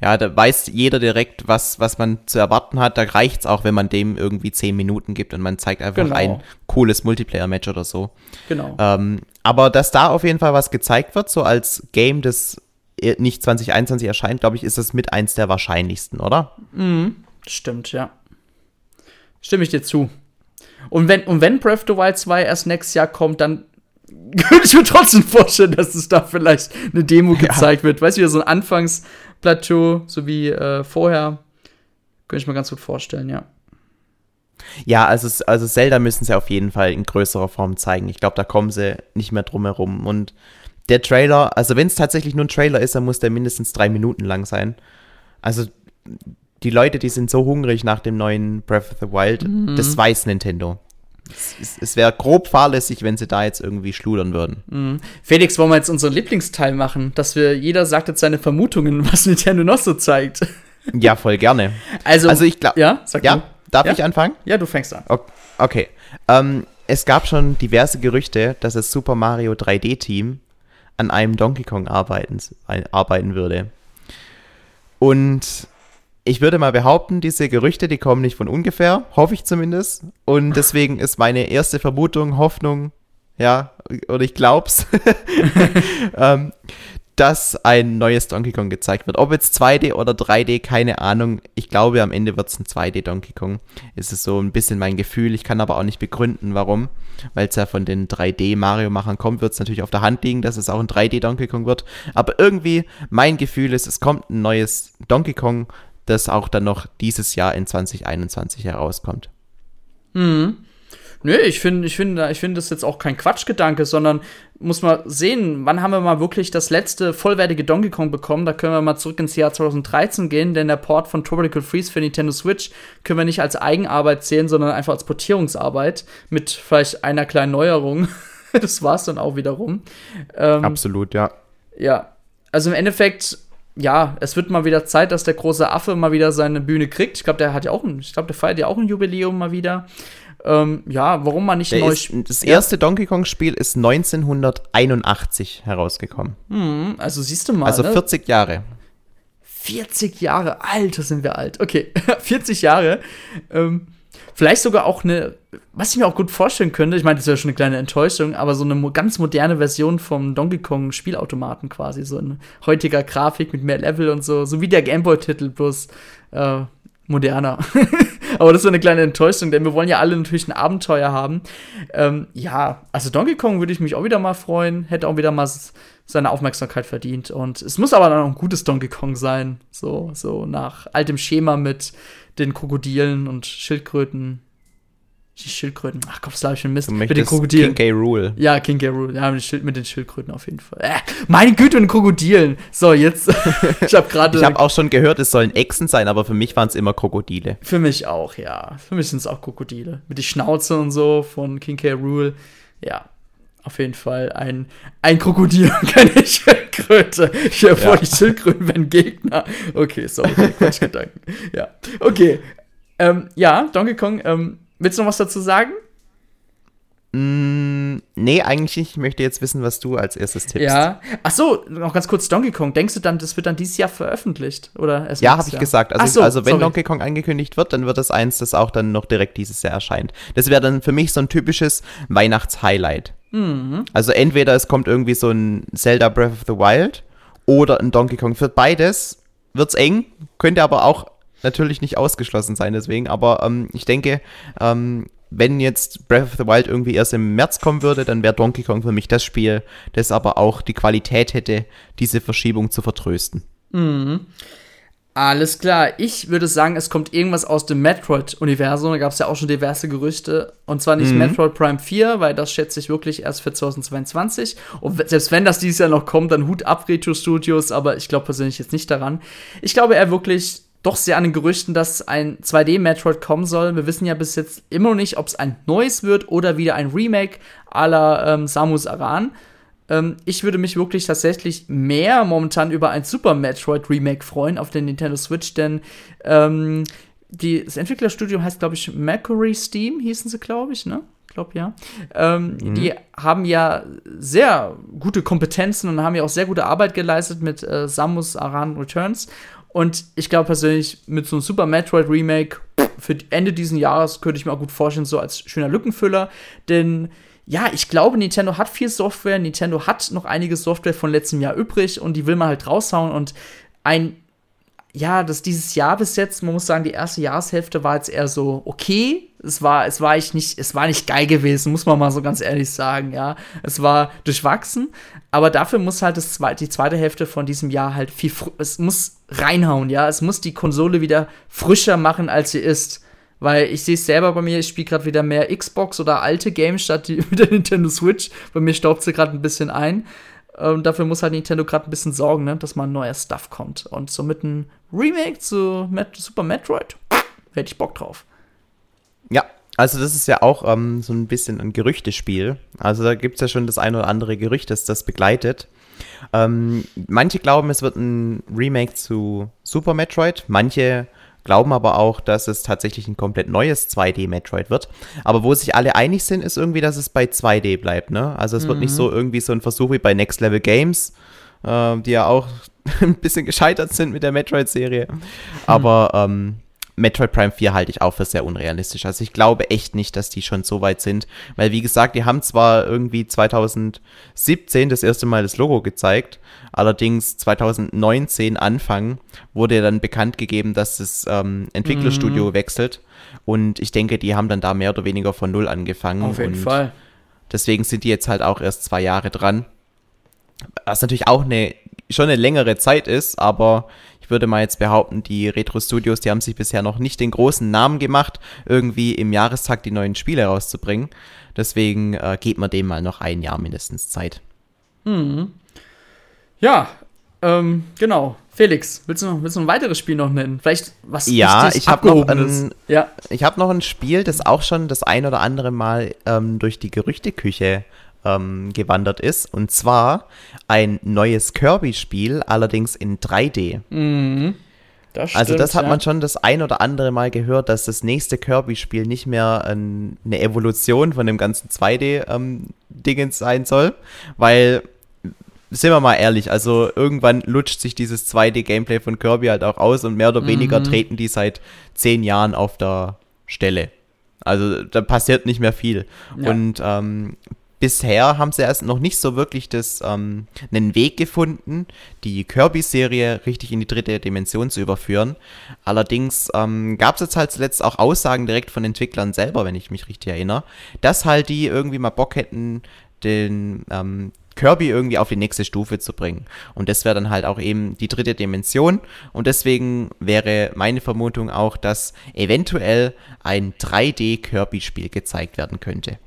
[SPEAKER 2] ja, da weiß jeder direkt, was, was man zu erwarten hat. Da reicht es auch, wenn man dem irgendwie zehn Minuten gibt und man zeigt einfach genau. ein cooles Multiplayer-Match oder so. Genau. Ähm, aber dass da auf jeden Fall was gezeigt wird, so als Game, das nicht 2021 erscheint, glaube ich, ist es mit eins der wahrscheinlichsten, oder?
[SPEAKER 1] Mhm. Stimmt, ja. Stimme ich dir zu. Und wenn, und wenn Breath of the Wild 2 erst nächstes Jahr kommt, dann könnte ich mir trotzdem vorstellen, dass es da vielleicht eine Demo ja. gezeigt wird. Weißt du, so ein Anfangsplateau, so wie äh, vorher. Könnte ich mir ganz gut vorstellen, ja.
[SPEAKER 2] Ja, also, also Zelda müssen sie auf jeden Fall in größerer Form zeigen. Ich glaube, da kommen sie nicht mehr drum herum. Und der Trailer, also wenn es tatsächlich nur ein Trailer ist, dann muss der mindestens drei Minuten lang sein. Also die Leute, die sind so hungrig nach dem neuen Breath of the Wild, mhm. das weiß Nintendo. Es, es wäre grob fahrlässig, wenn sie da jetzt irgendwie schludern würden.
[SPEAKER 1] Mhm. Felix, wollen wir jetzt unseren Lieblingsteil machen, dass wir jeder sagt jetzt seine Vermutungen, was Nintendo noch so zeigt.
[SPEAKER 2] Ja, voll gerne.
[SPEAKER 1] Also, also ich glaube,
[SPEAKER 2] ja, sag ja, du. darf ja? ich anfangen?
[SPEAKER 1] Ja, du fängst an.
[SPEAKER 2] Okay. Ähm, es gab schon diverse Gerüchte, dass das Super Mario 3D-Team an einem Donkey Kong arbeiten, arbeiten würde. Und ich würde mal behaupten, diese Gerüchte, die kommen nicht von ungefähr, hoffe ich zumindest. Und deswegen ist meine erste Vermutung, Hoffnung, ja, oder ich glaub's, ähm, dass ein neues Donkey Kong gezeigt wird. Ob jetzt 2D oder 3D, keine Ahnung. Ich glaube, am Ende wird es ein 2D Donkey Kong. Ist es so ein bisschen mein Gefühl. Ich kann aber auch nicht begründen, warum. Weil es ja von den 3D Mario-Machern kommt, wird es natürlich auf der Hand liegen, dass es auch ein 3D Donkey Kong wird. Aber irgendwie, mein Gefühl ist, es kommt ein neues Donkey Kong das auch dann noch dieses Jahr in 2021 herauskommt.
[SPEAKER 1] Mhm. Nö, ich finde, ich finde, ich finde das jetzt auch kein Quatschgedanke, sondern muss man sehen, wann haben wir mal wirklich das letzte vollwertige Donkey Kong bekommen? Da können wir mal zurück ins Jahr 2013 gehen, denn der Port von Tropical Freeze für Nintendo Switch können wir nicht als Eigenarbeit sehen, sondern einfach als Portierungsarbeit mit vielleicht einer kleinen Neuerung. das war's dann auch wiederum.
[SPEAKER 2] Ähm, Absolut, ja.
[SPEAKER 1] Ja, also im Endeffekt ja, es wird mal wieder Zeit, dass der große Affe mal wieder seine Bühne kriegt. Ich glaube, der hat ja auch ein, ich glaube, der feiert ja auch ein Jubiläum mal wieder. Ähm, ja, warum man nicht
[SPEAKER 2] neu Das erste. Donkey Kong Spiel ist 1981 herausgekommen.
[SPEAKER 1] Hm, also siehst du mal.
[SPEAKER 2] Also 40 ne? Jahre.
[SPEAKER 1] 40 Jahre, Alter, sind wir alt. Okay, 40 Jahre. Ähm, Vielleicht sogar auch eine, was ich mir auch gut vorstellen könnte, ich meine, das wäre schon eine kleine Enttäuschung, aber so eine ganz moderne Version vom Donkey Kong Spielautomaten quasi, so in heutiger Grafik mit mehr Level und so, so wie der Gameboy-Titel, bloß äh, moderner. aber das wäre eine kleine Enttäuschung, denn wir wollen ja alle natürlich ein Abenteuer haben. Ähm, ja, also Donkey Kong würde ich mich auch wieder mal freuen, hätte auch wieder mal seine Aufmerksamkeit verdient. Und es muss aber dann auch ein gutes Donkey Kong sein, so, so nach altem Schema mit den Krokodilen und Schildkröten. Die Schildkröten. Ach Gott, da habe ich schon Mist.
[SPEAKER 2] Mit den Krokodilen. King K. Rule.
[SPEAKER 1] Ja, King K. Rule. Ja, mit, Schild, mit den Schildkröten auf jeden Fall. Äh, meine Güte, und Krokodilen. So, jetzt.
[SPEAKER 2] ich habe gerade. ich habe auch schon gehört, es sollen Echsen sein, aber für mich waren es immer Krokodile.
[SPEAKER 1] Für mich auch, ja. Für mich sind es auch Krokodile. Mit die Schnauze und so von King K. Rule. Ja, auf jeden Fall ein, ein Krokodil und keine Schildkröte. Ich höre vor, die Schildkröten wenn Gegner. Okay, sorry, Quatschgedanken. ja, okay. Ähm, ja, Donkey Kong, ähm, willst du noch was dazu sagen?
[SPEAKER 2] Mm, nee, eigentlich nicht. Ich möchte jetzt wissen, was du als erstes tippst.
[SPEAKER 1] Ja. Ach so, noch ganz kurz Donkey Kong. Denkst du dann, das wird dann dieses Jahr veröffentlicht? Oder
[SPEAKER 2] erst ja, habe ich gesagt. Also, so, also wenn sorry. Donkey Kong angekündigt wird, dann wird es eins, das auch dann noch direkt dieses Jahr erscheint. Das wäre dann für mich so ein typisches Weihnachtshighlight. Mhm. Also entweder es kommt irgendwie so ein Zelda Breath of the Wild oder ein Donkey Kong. Für beides wird es eng, könnte aber auch natürlich nicht ausgeschlossen sein deswegen. Aber ähm, ich denke, ähm, wenn jetzt Breath of the Wild irgendwie erst im März kommen würde, dann wäre Donkey Kong für mich das Spiel, das aber auch die Qualität hätte, diese Verschiebung zu vertrösten.
[SPEAKER 1] Mhm. Alles klar. Ich würde sagen, es kommt irgendwas aus dem Metroid-Universum. Da gab es ja auch schon diverse Gerüchte. Und zwar nicht mhm. Metroid Prime 4, weil das schätze ich wirklich erst für 2022. Und selbst wenn das dieses Jahr noch kommt, dann Hut ab Retro Studios. Aber ich glaube persönlich jetzt nicht daran. Ich glaube eher wirklich doch sehr an den Gerüchten, dass ein 2D-Metroid kommen soll. Wir wissen ja bis jetzt immer noch nicht, ob es ein neues wird oder wieder ein Remake à la ähm, Samus Aran. ähm, ich würde mich wirklich tatsächlich mehr momentan über ein Super Metroid Remake freuen auf der Nintendo Switch, denn ähm, die, das Entwicklerstudio heißt, glaube ich, Mercury Steam, hießen sie, glaube ich, ne? glaube ja. Ähm, mhm. Die haben ja sehr gute Kompetenzen und haben ja auch sehr gute Arbeit geleistet mit äh, Samus Aran Returns. Und ich glaube persönlich, mit so einem Super Metroid Remake für Ende dieses Jahres könnte ich mir auch gut vorstellen, so als schöner Lückenfüller. Denn ja, ich glaube, Nintendo hat viel Software. Nintendo hat noch einige Software von letztem Jahr übrig und die will man halt raushauen. Und ein, ja, das dieses Jahr bis jetzt, man muss sagen, die erste Jahreshälfte war jetzt eher so okay. Es war, es war ich nicht, es war nicht geil gewesen, muss man mal so ganz ehrlich sagen, ja. Es war durchwachsen, aber dafür muss halt das zweite, die zweite Hälfte von diesem Jahr halt viel, es muss reinhauen, ja. Es muss die Konsole wieder frischer machen, als sie ist. Weil ich sehe es selber bei mir, ich spiele gerade wieder mehr Xbox oder alte Games statt die, der Nintendo Switch. Bei mir staubt sie gerade ein bisschen ein. Und dafür muss halt Nintendo gerade ein bisschen sorgen, ne, dass mal neuer Stuff kommt. Und so mit einem Remake zu Met Super Metroid hätte ich Bock drauf.
[SPEAKER 2] Ja, also das ist ja auch ähm, so ein bisschen ein Gerüchtespiel. Also da gibt es ja schon das ein oder andere Gerücht, das das begleitet. Ähm, manche glauben, es wird ein Remake zu Super Metroid. Manche glauben aber auch, dass es tatsächlich ein komplett neues 2D-Metroid wird. Aber wo sich alle einig sind, ist irgendwie, dass es bei 2D bleibt. Ne? Also es mhm. wird nicht mhm. so irgendwie so ein Versuch wie bei Next Level Games, äh, die ja auch ein bisschen gescheitert sind mit der Metroid-Serie. Aber ähm, Metroid Prime 4 halte ich auch für sehr unrealistisch. Also ich glaube echt nicht, dass die schon so weit sind. Weil, wie gesagt, die haben zwar irgendwie 2017 das erste Mal das Logo gezeigt, allerdings 2019 Anfang wurde dann bekannt gegeben, dass das ähm, Entwicklerstudio mhm. wechselt. Und ich denke, die haben dann da mehr oder weniger von Null angefangen.
[SPEAKER 1] Auf jeden Fall.
[SPEAKER 2] Deswegen sind die jetzt halt auch erst zwei Jahre dran. Was natürlich auch eine schon eine längere Zeit ist, aber ich würde mal jetzt behaupten, die Retro Studios, die haben sich bisher noch nicht den großen Namen gemacht, irgendwie im Jahrestag die neuen Spiele rauszubringen. Deswegen äh, geht man dem mal noch ein Jahr mindestens Zeit.
[SPEAKER 1] Hm. Ja, ähm, genau. Felix, willst du, noch, willst du ein weiteres Spiel noch nennen? Vielleicht was
[SPEAKER 2] Ja, ich habe noch, ein, ja. hab noch ein Spiel, das auch schon das ein oder andere Mal ähm, durch die Gerüchteküche ähm, gewandert ist. Und zwar ein neues Kirby-Spiel, allerdings in 3D. Mhm. Das stimmt, also das hat man schon das ein oder andere Mal gehört, dass das nächste Kirby-Spiel nicht mehr ein, eine Evolution von dem ganzen 2D-Dingens ähm, sein soll, weil sind wir mal ehrlich, also irgendwann lutscht sich dieses 2D-Gameplay von Kirby halt auch aus und mehr oder weniger mhm. treten die seit zehn Jahren auf der Stelle. Also da passiert nicht mehr viel. Ja. Und ähm, bisher haben sie erst noch nicht so wirklich das, ähm, einen Weg gefunden, die Kirby-Serie richtig in die dritte Dimension zu überführen. Allerdings ähm, gab es jetzt halt zuletzt auch Aussagen direkt von Entwicklern selber, wenn ich mich richtig erinnere, dass halt die irgendwie mal Bock hätten, den ähm, Kirby irgendwie auf die nächste Stufe zu bringen. Und das wäre dann halt auch eben die dritte Dimension. Und deswegen wäre meine Vermutung auch, dass eventuell ein 3D-Kirby-Spiel gezeigt werden könnte.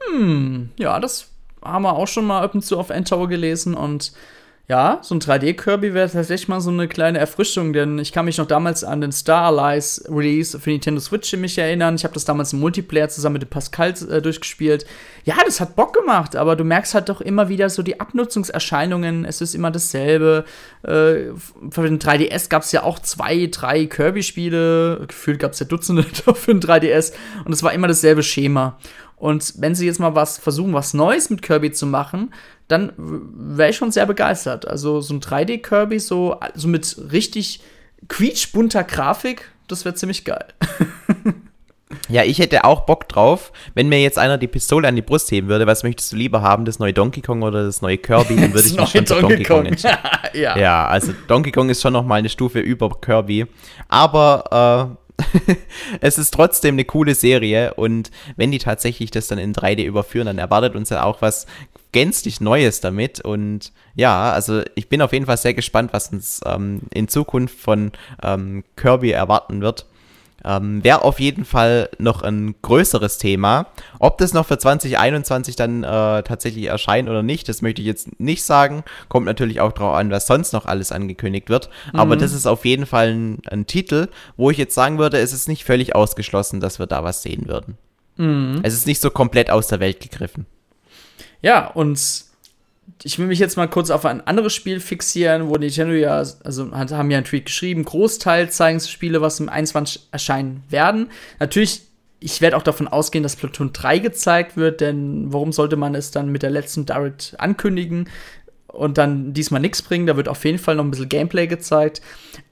[SPEAKER 1] Hm, ja, das haben wir auch schon mal ab und zu auf Endtower gelesen und ja, so ein 3D-Kirby wäre tatsächlich mal so eine kleine Erfrischung, denn ich kann mich noch damals an den Star Allies Release für Nintendo Switch mich erinnern. Ich habe das damals im Multiplayer zusammen mit Pascal äh, durchgespielt. Ja, das hat Bock gemacht, aber du merkst halt doch immer wieder so die Abnutzungserscheinungen. Es ist immer dasselbe. Äh, für den 3DS gab es ja auch zwei, drei Kirby-Spiele. Gefühlt gab es ja Dutzende für den 3DS und es war immer dasselbe Schema. Und wenn sie jetzt mal was versuchen, was Neues mit Kirby zu machen, dann wäre ich schon sehr begeistert. Also so ein 3D-Kirby, so, so mit richtig quietschbunter Grafik, das wäre ziemlich geil.
[SPEAKER 2] Ja, ich hätte auch Bock drauf, wenn mir jetzt einer die Pistole an die Brust heben würde, was möchtest du lieber haben, das neue Donkey Kong oder das neue Kirby, dann würde ich mich schon für Donkey Kong entscheiden. ja. ja, also Donkey Kong ist schon noch mal eine Stufe über Kirby, aber äh, es ist trotzdem eine coole Serie und wenn die tatsächlich das dann in 3D überführen, dann erwartet uns ja auch was gänzlich Neues damit und ja, also ich bin auf jeden Fall sehr gespannt, was uns ähm, in Zukunft von ähm, Kirby erwarten wird. Ähm, Wäre auf jeden Fall noch ein größeres Thema. Ob das noch für 2021 dann äh, tatsächlich erscheint oder nicht, das möchte ich jetzt nicht sagen. Kommt natürlich auch darauf an, was sonst noch alles angekündigt wird. Mhm. Aber das ist auf jeden Fall ein, ein, Titel, wo ich jetzt sagen würde, es ist nicht völlig ausgeschlossen, dass wir da was sehen würden. Mhm. Es ist nicht so komplett aus der Welt gegriffen.
[SPEAKER 1] Ja, und ich will mich jetzt mal kurz auf ein anderes Spiel fixieren, wo Nintendo ja, also haben ja einen Tweet geschrieben, Großteil zeigen Spiele, was im 21 erscheinen werden. Natürlich, ich werde auch davon ausgehen, dass Platoon 3 gezeigt wird, denn warum sollte man es dann mit der letzten Direct ankündigen und dann diesmal nichts bringen? Da wird auf jeden Fall noch ein bisschen Gameplay gezeigt.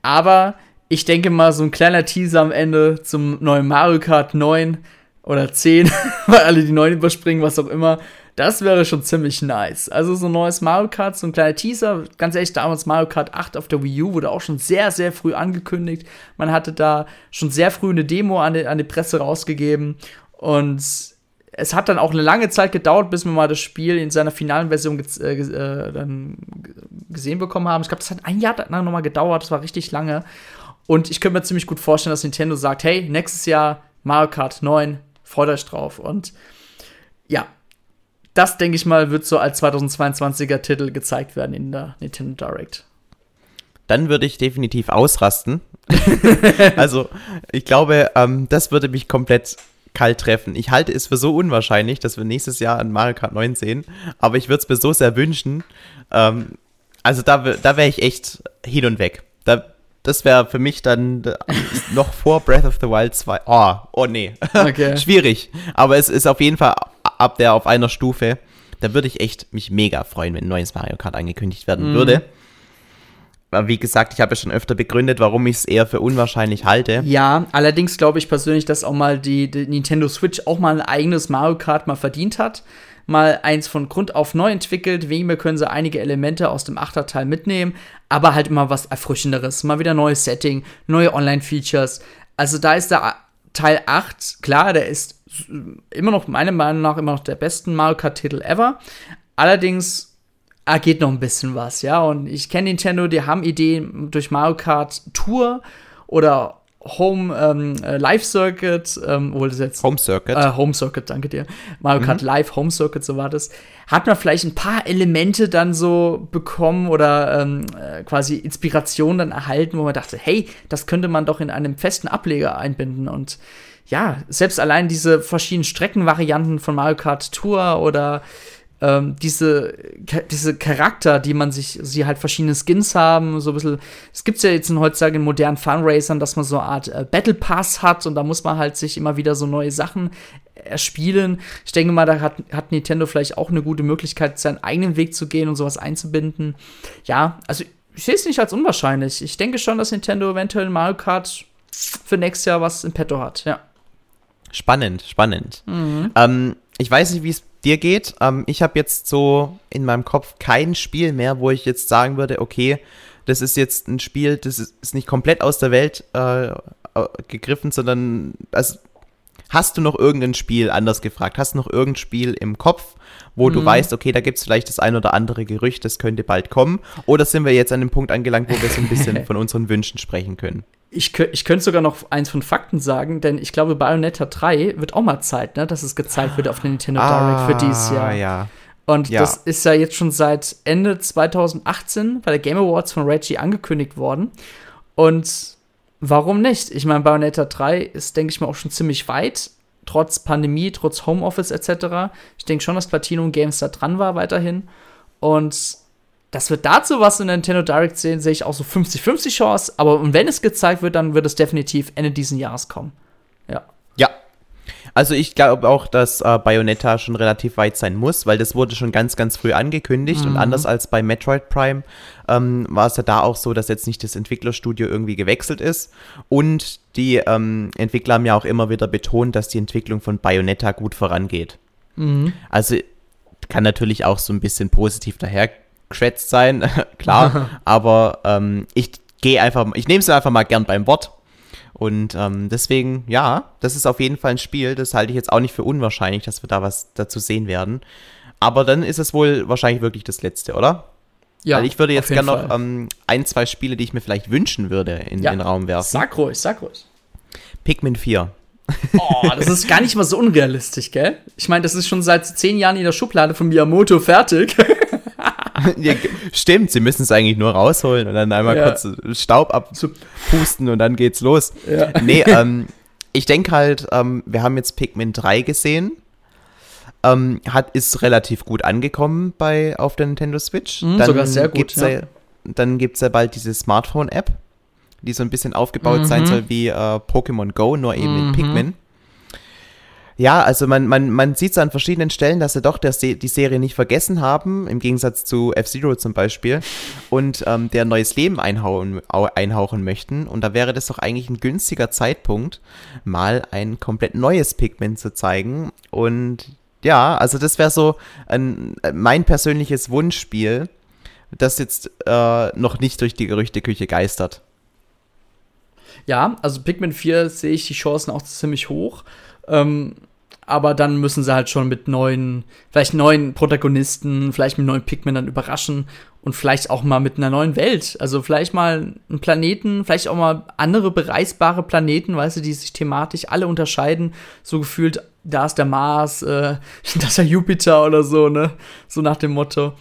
[SPEAKER 1] Aber ich denke mal, so ein kleiner Teaser am Ende zum neuen Mario Kart 9 oder 10, weil alle die 9 überspringen, was auch immer. Das wäre schon ziemlich nice. Also so ein neues Mario Kart, so ein kleiner Teaser. Ganz ehrlich, damals Mario Kart 8 auf der Wii U wurde auch schon sehr, sehr früh angekündigt. Man hatte da schon sehr früh eine Demo an die, an die Presse rausgegeben. Und es hat dann auch eine lange Zeit gedauert, bis wir mal das Spiel in seiner finalen Version äh, äh, dann gesehen bekommen haben. Ich glaube, das hat ein Jahr lang nochmal gedauert. Das war richtig lange. Und ich könnte mir ziemlich gut vorstellen, dass Nintendo sagt, hey, nächstes Jahr Mario Kart 9, freut euch drauf. Und ja, das, denke ich mal, wird so als 2022er Titel gezeigt werden in der Nintendo Direct.
[SPEAKER 2] Dann würde ich definitiv ausrasten. also, ich glaube, ähm, das würde mich komplett kalt treffen. Ich halte es für so unwahrscheinlich, dass wir nächstes Jahr ein Mario Kart 9 sehen, aber ich würde es mir so sehr wünschen. Ähm, also, da, da wäre ich echt hin und weg. Da, das wäre für mich dann noch vor Breath of the Wild 2. Oh, oh nee. Okay. Schwierig. Aber es ist auf jeden Fall ab der auf einer Stufe. Da würde ich echt mich mega freuen, wenn ein neues Mario Kart angekündigt werden mhm. würde. Aber wie gesagt, ich habe ja schon öfter begründet, warum ich es eher für unwahrscheinlich halte.
[SPEAKER 1] Ja, allerdings glaube ich persönlich, dass auch mal die, die, Nintendo Switch auch mal ein eigenes Mario Kart mal verdient hat. Mal eins von Grund auf neu entwickelt. Wegen mir können sie einige Elemente aus dem Achterteil mitnehmen, aber halt immer was Erfrischenderes. Mal wieder neues Setting, neue Online-Features. Also da ist der Teil 8, klar, der ist immer noch, meiner Meinung nach, immer noch der besten Mario Kart-Titel ever. Allerdings ah, geht noch ein bisschen was, ja. Und ich kenne Nintendo, die haben Ideen durch Mario Kart Tour oder Home ähm, äh, Live Circuit, ähm, wo das jetzt
[SPEAKER 2] Home Circuit.
[SPEAKER 1] Äh, Home Circuit, danke dir. Mario Kart mhm. Live Home Circuit, so war das. Hat man vielleicht ein paar Elemente dann so bekommen oder ähm, äh, quasi Inspiration dann erhalten, wo man dachte, hey, das könnte man doch in einem festen Ableger einbinden und ja, selbst allein diese verschiedenen Streckenvarianten von Mario Kart Tour oder ähm, diese, diese Charakter, die man sich, sie halt verschiedene Skins haben, so ein bisschen. Es gibt ja jetzt in heutzutage in modernen Funracern, dass man so eine Art äh, Battle Pass hat und da muss man halt sich immer wieder so neue Sachen erspielen. Ich denke mal, da hat, hat Nintendo vielleicht auch eine gute Möglichkeit, seinen eigenen Weg zu gehen und sowas einzubinden. Ja, also ich sehe es nicht als unwahrscheinlich. Ich denke schon, dass Nintendo eventuell Mario Kart für nächstes Jahr was im Petto hat, ja.
[SPEAKER 2] Spannend, spannend. Mhm. Ähm, ich weiß nicht, wie es dir geht. Ähm, ich habe jetzt so in meinem Kopf kein Spiel mehr, wo ich jetzt sagen würde, okay, das ist jetzt ein Spiel, das ist, ist nicht komplett aus der Welt äh, gegriffen, sondern also, hast du noch irgendein Spiel, anders gefragt, hast du noch irgendein Spiel im Kopf, wo mhm. du weißt, okay, da gibt es vielleicht das ein oder andere Gerücht, das könnte bald kommen? Oder sind wir jetzt an dem Punkt angelangt, wo wir so ein bisschen von unseren Wünschen sprechen können?
[SPEAKER 1] Ich, ich könnte sogar noch eins von Fakten sagen, denn ich glaube, Bayonetta 3 wird auch mal Zeit, ne, dass es gezeigt wird auf der Nintendo ah, Direct für dieses Jahr.
[SPEAKER 2] Ja.
[SPEAKER 1] Und ja. das ist ja jetzt schon seit Ende 2018 bei der Game Awards von Reggie angekündigt worden. Und warum nicht? Ich meine, Bayonetta 3 ist, denke ich mal, auch schon ziemlich weit, trotz Pandemie, trotz Homeoffice etc. Ich denke schon, dass Platinum Games da dran war weiterhin. Und dass wir dazu was in Nintendo Direct sehen, sehe ich auch so 50-50 Chance. Aber wenn es gezeigt wird, dann wird es definitiv Ende dieses Jahres kommen. Ja.
[SPEAKER 2] Ja. Also ich glaube auch, dass äh, Bayonetta schon relativ weit sein muss, weil das wurde schon ganz, ganz früh angekündigt. Mhm. Und anders als bei Metroid Prime ähm, war es ja da auch so, dass jetzt nicht das Entwicklerstudio irgendwie gewechselt ist. Und die ähm, Entwickler haben ja auch immer wieder betont, dass die Entwicklung von Bayonetta gut vorangeht. Mhm. Also kann natürlich auch so ein bisschen positiv daher geschätzt sein, klar. aber ähm, ich gehe einfach, ich nehme es einfach mal gern beim Wort. Und ähm, deswegen, ja, das ist auf jeden Fall ein Spiel, das halte ich jetzt auch nicht für unwahrscheinlich, dass wir da was dazu sehen werden. Aber dann ist es wohl wahrscheinlich wirklich das letzte, oder? Ja. Weil ich würde jetzt gerne noch ähm, ein, zwei Spiele, die ich mir vielleicht wünschen würde, in ja. den Raum werfen.
[SPEAKER 1] Sag ruhig, sag ruhig.
[SPEAKER 2] Pikmin 4.
[SPEAKER 1] Oh, das ist gar nicht mal so unrealistisch, gell? Ich meine, das ist schon seit zehn Jahren in der Schublade von Miyamoto fertig.
[SPEAKER 2] ja, stimmt, sie müssen es eigentlich nur rausholen und dann einmal ja. kurz Staub abpusten und dann geht's los. Ja. Nee, ähm, ich denke halt, ähm, wir haben jetzt Pikmin 3 gesehen. ähm, hat, ist relativ gut angekommen bei, auf der Nintendo Switch.
[SPEAKER 1] Mhm, dann sogar sehr gut.
[SPEAKER 2] Ja. Ja, dann gibt es ja bald diese Smartphone-App, die so ein bisschen aufgebaut mhm. sein soll wie äh, Pokémon Go, nur eben mhm. mit Pikmin. Ja, also man, man, man sieht es an verschiedenen Stellen, dass sie doch der Se die Serie nicht vergessen haben, im Gegensatz zu F-Zero zum Beispiel, und ähm, der neues Leben einhauen, einhauchen möchten. Und da wäre das doch eigentlich ein günstiger Zeitpunkt, mal ein komplett neues Pikmin zu zeigen. Und ja, also das wäre so ein, mein persönliches Wunschspiel, das jetzt äh, noch nicht durch die Gerüchteküche geistert.
[SPEAKER 1] Ja, also Pikmin 4 sehe ich die Chancen auch ziemlich hoch. Ähm, aber dann müssen sie halt schon mit neuen, vielleicht neuen Protagonisten, vielleicht mit neuen Pikmin dann überraschen und vielleicht auch mal mit einer neuen Welt. Also vielleicht mal einen Planeten, vielleicht auch mal andere bereisbare Planeten, weißt du, die sich thematisch alle unterscheiden. So gefühlt, da ist der Mars, äh, da ist der Jupiter oder so, ne? So nach dem Motto.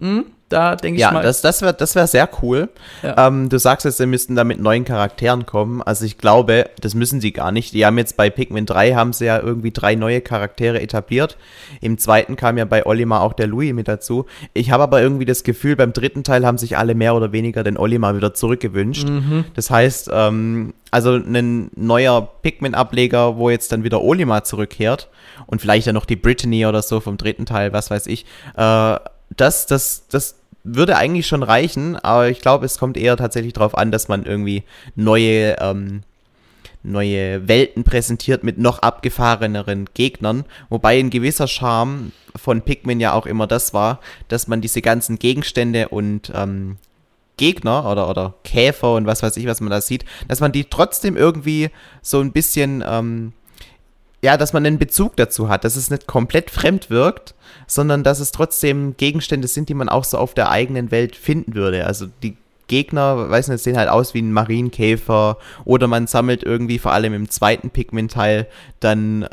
[SPEAKER 1] Hm? Da denke
[SPEAKER 2] ja,
[SPEAKER 1] ich mal.
[SPEAKER 2] Ja, das, das wäre das wär sehr cool. Ja. Ähm, du sagst jetzt, sie müssten da mit neuen Charakteren kommen. Also ich glaube, das müssen sie gar nicht. Die haben jetzt bei Pikmin 3 haben sie ja irgendwie drei neue Charaktere etabliert. Im zweiten kam ja bei Olimar auch der Louis mit dazu. Ich habe aber irgendwie das Gefühl, beim dritten Teil haben sich alle mehr oder weniger den Olimar wieder zurückgewünscht. Mhm. Das heißt, ähm, also ein neuer Pikmin-Ableger, wo jetzt dann wieder Olimar zurückkehrt und vielleicht ja noch die Brittany oder so vom dritten Teil, was weiß ich. Äh, das, das, das würde eigentlich schon reichen, aber ich glaube, es kommt eher tatsächlich darauf an, dass man irgendwie neue, ähm, neue Welten präsentiert mit noch abgefahreneren Gegnern. Wobei ein gewisser Charme von Pikmin ja auch immer das war, dass man diese ganzen Gegenstände und ähm, Gegner oder, oder Käfer und was weiß ich, was man da sieht, dass man die trotzdem irgendwie so ein bisschen, ähm, ja, dass man einen Bezug dazu hat, dass es nicht komplett fremd wirkt, sondern dass es trotzdem Gegenstände sind, die man auch so auf der eigenen Welt finden würde. Also die Gegner, weiß nicht, sehen halt aus wie ein Marienkäfer oder man sammelt irgendwie vor allem im zweiten Pikmin-Teil dann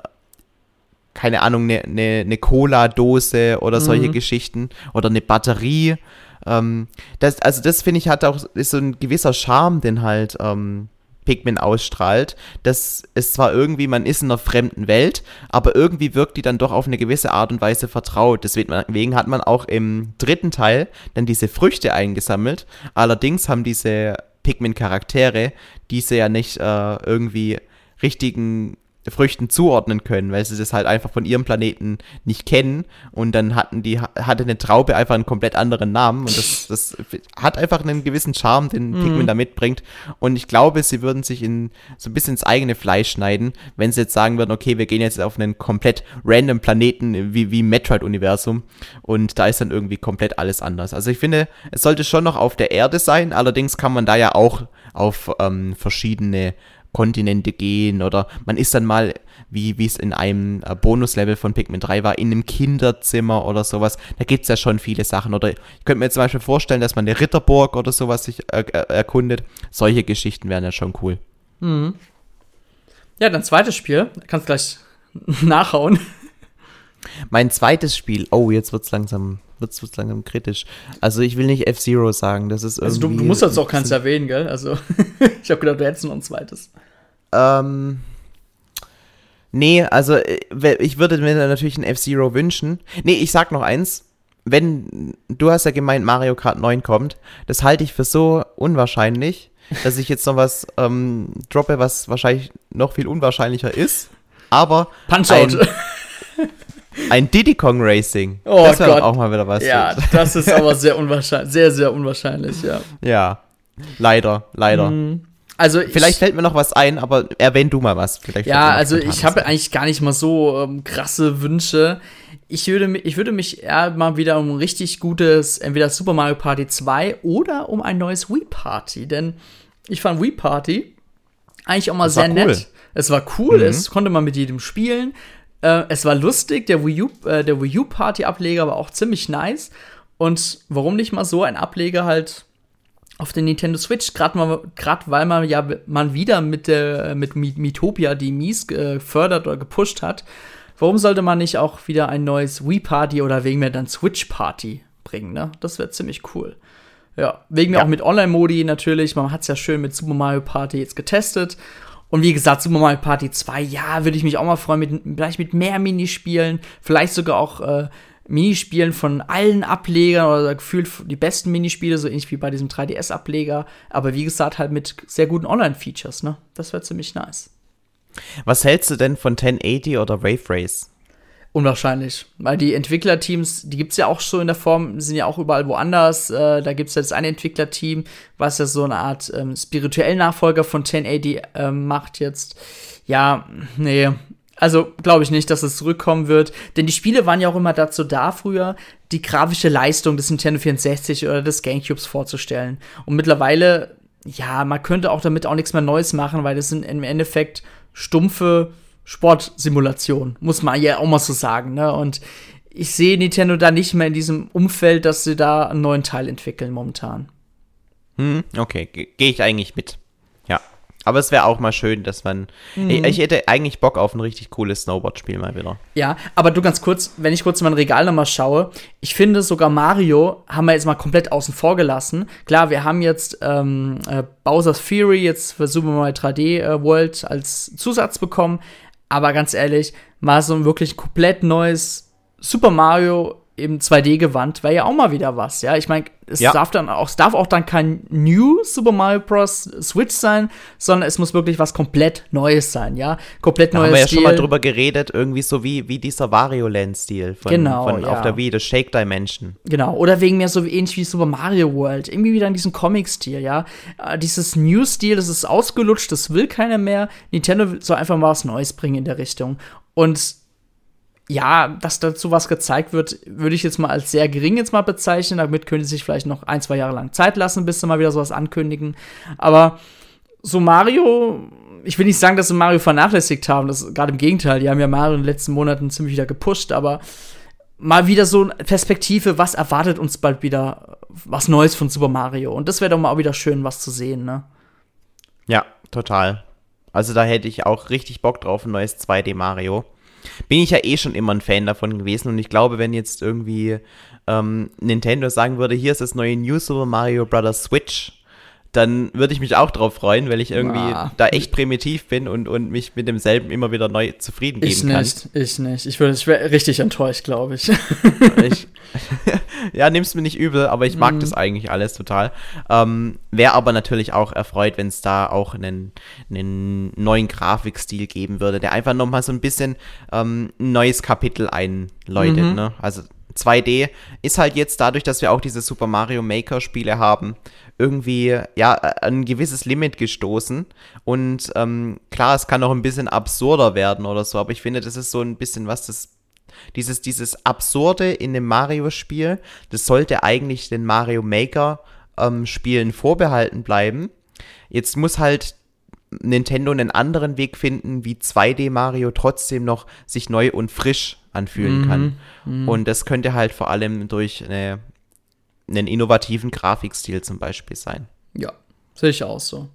[SPEAKER 2] keine Ahnung, eine ne, ne, Cola-Dose oder solche mhm. Geschichten oder eine Batterie. Ähm, das, also das finde ich hat auch ist so ein gewisser Charme, den halt ähm, Pikmin ausstrahlt, dass es zwar irgendwie, man ist in einer fremden Welt, aber irgendwie wirkt die dann doch auf eine gewisse Art und Weise vertraut. Deswegen hat man auch im dritten Teil dann diese Früchte eingesammelt. Allerdings haben diese Pikmin-Charaktere diese ja nicht äh, irgendwie richtigen Früchten zuordnen können, weil sie das halt einfach von ihrem Planeten nicht kennen. Und dann hatten die hatte eine Traube einfach einen komplett anderen Namen. Und das, das hat einfach einen gewissen Charme, den mhm. Pikmin da mitbringt. Und ich glaube, sie würden sich in so ein bisschen ins eigene Fleisch schneiden, wenn sie jetzt sagen würden, okay, wir gehen jetzt auf einen komplett random Planeten wie wie Metroid Universum und da ist dann irgendwie komplett alles anders. Also ich finde, es sollte schon noch auf der Erde sein, allerdings kann man da ja auch auf ähm, verschiedene Kontinente gehen oder man ist dann mal, wie es in einem äh, Bonuslevel von Pikmin 3 war, in einem Kinderzimmer oder sowas. Da gibt es ja schon viele Sachen. Oder ich könnte mir zum Beispiel vorstellen, dass man eine Ritterburg oder sowas sich äh, äh, erkundet. Solche Geschichten wären ja schon cool.
[SPEAKER 1] Mhm. Ja, dann zweites Spiel. Kannst gleich nachhauen.
[SPEAKER 2] Mein zweites Spiel, oh, jetzt wird es langsam wird es langsam kritisch. Also ich will nicht F-Zero sagen, das ist.
[SPEAKER 1] Also du, du musst jetzt auch keins erwähnen, gell? Also ich habe gedacht, du hättest noch ein zweites.
[SPEAKER 2] Ähm... Nee, also äh, ich würde mir natürlich ein F-Zero wünschen. Nee, ich sag noch eins. Wenn, du hast ja gemeint, Mario Kart 9 kommt, das halte ich für so unwahrscheinlich, dass ich jetzt noch was ähm, droppe, was wahrscheinlich noch viel unwahrscheinlicher ist. Aber
[SPEAKER 1] Punch-Out!
[SPEAKER 2] Ein Diddy Kong Racing.
[SPEAKER 1] Oh das wäre
[SPEAKER 2] auch mal wieder was.
[SPEAKER 1] Ja, das ist aber sehr unwahrscheinlich. Sehr, sehr unwahrscheinlich, ja.
[SPEAKER 2] Ja. Leider, leider. Mhm. Also Vielleicht ich, fällt mir noch was ein, aber erwähn du mal was. Vielleicht
[SPEAKER 1] ja, also ich habe eigentlich gar nicht mal so ähm, krasse Wünsche. Ich würde, ich würde mich eher mal wieder um ein richtig gutes, entweder Super Mario Party 2 oder um ein neues Wii Party. Denn ich fand Wii Party eigentlich auch mal sehr cool. nett. Es war cool, mhm. es konnte man mit jedem spielen. Äh, es war lustig, der Wii U, äh, der Wii U Party Ableger war auch ziemlich nice. Und warum nicht mal so ein Ableger halt auf der Nintendo Switch, gerade weil man ja man wieder mit der mit Miitopia die Mies gefördert oder gepusht hat. Warum sollte man nicht auch wieder ein neues Wii Party oder wegen mir dann Switch Party bringen, ne? Das wäre ziemlich cool. Ja, wegen mir ja. auch mit Online-Modi natürlich. Man hat es ja schön mit Super Mario Party jetzt getestet. Und wie gesagt, Super Mario Party 2, ja, würde ich mich auch mal freuen, mit, vielleicht mit mehr Minispielen, vielleicht sogar auch äh, Minispielen von allen Ablegern oder gefühlt die besten Minispiele, so ähnlich wie bei diesem 3DS-Ableger. Aber wie gesagt, halt mit sehr guten Online-Features, ne? Das wäre ziemlich nice.
[SPEAKER 2] Was hältst du denn von 1080 oder Wave Race?
[SPEAKER 1] Unwahrscheinlich. Weil die Entwicklerteams, die gibt es ja auch so in der Form, sind ja auch überall woanders. Äh, da gibt es jetzt ein Entwicklerteam, was ja so eine Art ähm, spirituellen Nachfolger von 1080 ähm, macht jetzt. Ja, nee. Also glaube ich nicht, dass es zurückkommen wird. Denn die Spiele waren ja auch immer dazu da, früher die grafische Leistung des Nintendo 64 oder des Gamecubes vorzustellen. Und mittlerweile, ja, man könnte auch damit auch nichts mehr Neues machen, weil das sind im Endeffekt stumpfe Sportsimulation, muss man ja auch mal so sagen. Ne? Und ich sehe Nintendo da nicht mehr in diesem Umfeld, dass sie da einen neuen Teil entwickeln momentan.
[SPEAKER 2] Hm, okay, gehe ich eigentlich mit. Ja. Aber es wäre auch mal schön, dass man. Mhm. Ich, ich, hätte eigentlich Bock auf ein richtig cooles Snowboard-Spiel mal wieder.
[SPEAKER 1] Ja, aber du ganz kurz, wenn ich kurz in mein Regal nochmal schaue, ich finde sogar Mario haben wir jetzt mal komplett außen vor gelassen. Klar, wir haben jetzt ähm, äh, Bowser's Fury jetzt für Super Mario 3D äh, World als Zusatz bekommen. Aber ganz ehrlich, mal so ein wirklich komplett neues Super Mario im 2D-Gewand wäre ja auch mal wieder was, ja. Ich meine, es ja. darf dann auch, es darf auch dann kein New Super Mario Bros. Switch sein, sondern es muss wirklich was komplett Neues sein, ja. Komplett
[SPEAKER 2] da neues. Haben wir ja Stil. schon mal drüber geredet, irgendwie so wie, wie dieser Wario Land-Stil von, genau, von ja. auf der Wii, das Shake Dimension.
[SPEAKER 1] Genau, oder wegen mir so ähnlich wie Super Mario World, irgendwie wieder in diesem Comic-Stil, ja. Äh, dieses New-Stil, das ist ausgelutscht, das will keiner mehr. Nintendo soll einfach mal was Neues bringen in der Richtung. Und ja, dass dazu was gezeigt wird, würde ich jetzt mal als sehr gering jetzt mal bezeichnen. Damit können sie sich vielleicht noch ein, zwei Jahre lang Zeit lassen, bis sie mal wieder sowas ankündigen. Aber so Mario, ich will nicht sagen, dass sie Mario vernachlässigt haben. Das gerade im Gegenteil. Die haben ja Mario in den letzten Monaten ziemlich wieder gepusht, aber mal wieder so eine Perspektive, was erwartet uns bald wieder was Neues von Super Mario. Und das wäre doch mal auch wieder schön, was zu sehen, ne?
[SPEAKER 2] Ja, total. Also da hätte ich auch richtig Bock drauf, ein neues 2D Mario bin ich ja eh schon immer ein Fan davon gewesen und ich glaube, wenn jetzt irgendwie ähm, Nintendo sagen würde, hier ist das neue New Super Mario Bros. Switch, dann würde ich mich auch drauf freuen, weil ich irgendwie ah. da echt primitiv bin und, und mich mit demselben immer wieder neu zufrieden geben
[SPEAKER 1] ich
[SPEAKER 2] kann.
[SPEAKER 1] Ich nicht, ich nicht. Ich, wäre richtig enttäuscht, glaube ich.
[SPEAKER 2] ich. ja, nimm's mir nicht übel, aber ich mag mm. das eigentlich alles total. Ähm, wäre aber natürlich auch erfreut, wenn es da auch einen, einen neuen Grafikstil geben würde, der einfach nochmal so ein bisschen ähm, ein neues Kapitel einläutet. Mhm. Ne? Also 2D ist halt jetzt dadurch, dass wir auch diese Super Mario Maker Spiele haben, irgendwie ja ein gewisses Limit gestoßen. Und ähm, klar, es kann auch ein bisschen absurder werden oder so, aber ich finde, das ist so ein bisschen was, das dieses, dieses Absurde in dem Mario-Spiel, das sollte eigentlich den Mario Maker-Spielen ähm, vorbehalten bleiben. Jetzt muss halt Nintendo einen anderen Weg finden, wie 2D Mario trotzdem noch sich neu und frisch anfühlen mhm. kann. Mhm. Und das könnte halt vor allem durch eine einen innovativen Grafikstil zum Beispiel sein.
[SPEAKER 1] Ja, sehe ich auch so.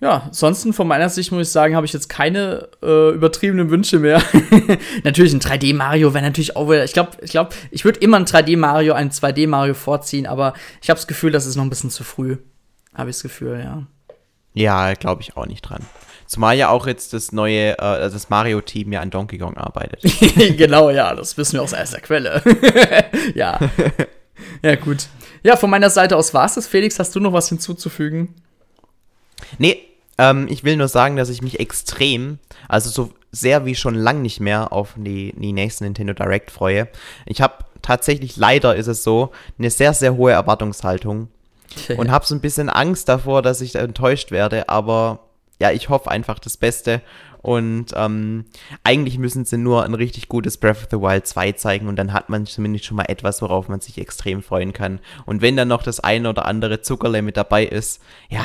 [SPEAKER 1] Ja, ansonsten von meiner Sicht muss ich sagen, habe ich jetzt keine äh, übertriebenen Wünsche mehr. natürlich ein 3D Mario wäre natürlich auch wieder. Ich glaube, ich glaube, ich würde immer ein 3D Mario, ein 2D Mario vorziehen, aber ich habe das Gefühl, das ist noch ein bisschen zu früh. Habe ich das Gefühl, ja.
[SPEAKER 2] Ja, glaube ich auch nicht dran. Zumal ja auch jetzt das neue, äh, also das Mario-Team ja an Donkey Kong arbeitet.
[SPEAKER 1] genau, ja, das wissen wir aus erster Quelle. ja. Ja, gut. Ja, von meiner Seite aus war es das. Felix, hast du noch was hinzuzufügen?
[SPEAKER 2] Nee, ähm, ich will nur sagen, dass ich mich extrem, also so sehr wie schon lang nicht mehr auf die, die nächsten Nintendo Direct freue. Ich habe tatsächlich, leider ist es so, eine sehr, sehr hohe Erwartungshaltung und habe so ein bisschen Angst davor, dass ich enttäuscht werde, aber ja, ich hoffe einfach das Beste und ähm, eigentlich müssen sie nur ein richtig gutes Breath of the Wild 2 zeigen und dann hat man zumindest schon mal etwas, worauf man sich extrem freuen kann. Und wenn dann noch das eine oder andere Zuckerle mit dabei ist, ja,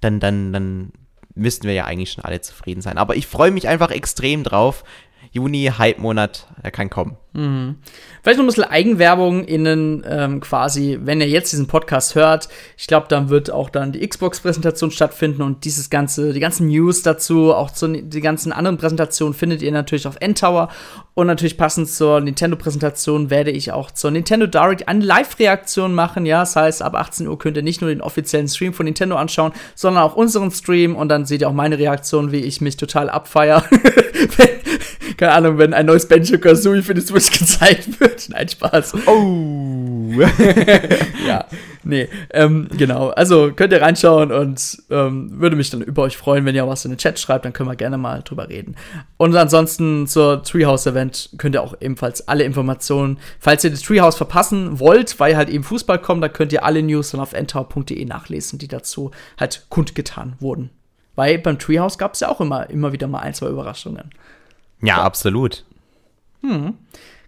[SPEAKER 2] dann, dann, dann müssten wir ja eigentlich schon alle zufrieden sein. Aber ich freue mich einfach extrem drauf. Juni, Hype-Monat, er kann kommen.
[SPEAKER 1] Mhm. Vielleicht noch ein bisschen Eigenwerbung innen ähm, quasi, wenn ihr jetzt diesen Podcast hört. Ich glaube, dann wird auch dann die Xbox-Präsentation stattfinden und dieses ganze, die ganzen News dazu, auch zu, die ganzen anderen Präsentationen findet ihr natürlich auf Endtower. Und natürlich passend zur Nintendo-Präsentation werde ich auch zur Nintendo Direct eine Live-Reaktion machen. Ja, das heißt, ab 18 Uhr könnt ihr nicht nur den offiziellen Stream von Nintendo anschauen, sondern auch unseren Stream und dann seht ihr auch meine Reaktion, wie ich mich total abfeier. keine Ahnung, wenn ein neues Banjo Kazooie für die Switch gezeigt wird. Nein, Spaß. Oh. ja, nee, ähm, genau. Also könnt ihr reinschauen und ähm, würde mich dann über euch freuen, wenn ihr auch was in den Chat schreibt, dann können wir gerne mal drüber reden. Und ansonsten zur Treehouse-Event könnt ihr auch ebenfalls alle Informationen, falls ihr das Treehouse verpassen wollt, weil halt eben Fußball kommt, dann könnt ihr alle News dann auf endtower.de nachlesen, die dazu halt kundgetan wurden. Weil beim Treehouse gab es ja auch immer, immer wieder mal ein, zwei Überraschungen.
[SPEAKER 2] Ja, absolut.
[SPEAKER 1] Hm.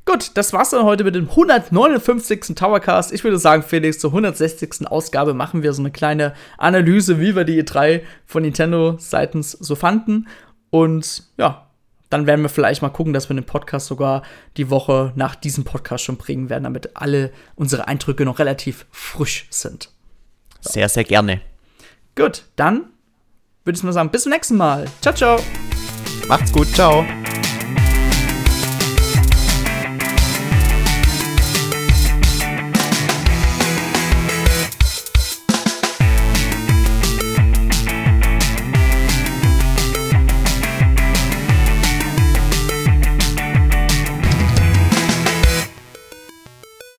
[SPEAKER 1] Gut, das war's dann heute mit dem 159. Towercast. Ich würde sagen, Felix, zur 160. Ausgabe machen wir so eine kleine Analyse, wie wir die E3 von Nintendo seitens so fanden. Und ja, dann werden wir vielleicht mal gucken, dass wir den Podcast sogar die Woche nach diesem Podcast schon bringen werden, damit alle unsere Eindrücke noch relativ frisch sind.
[SPEAKER 2] So. Sehr, sehr gerne.
[SPEAKER 1] Gut, dann würde ich mal sagen, bis zum nächsten Mal. Ciao, ciao.
[SPEAKER 2] Macht's gut, ciao.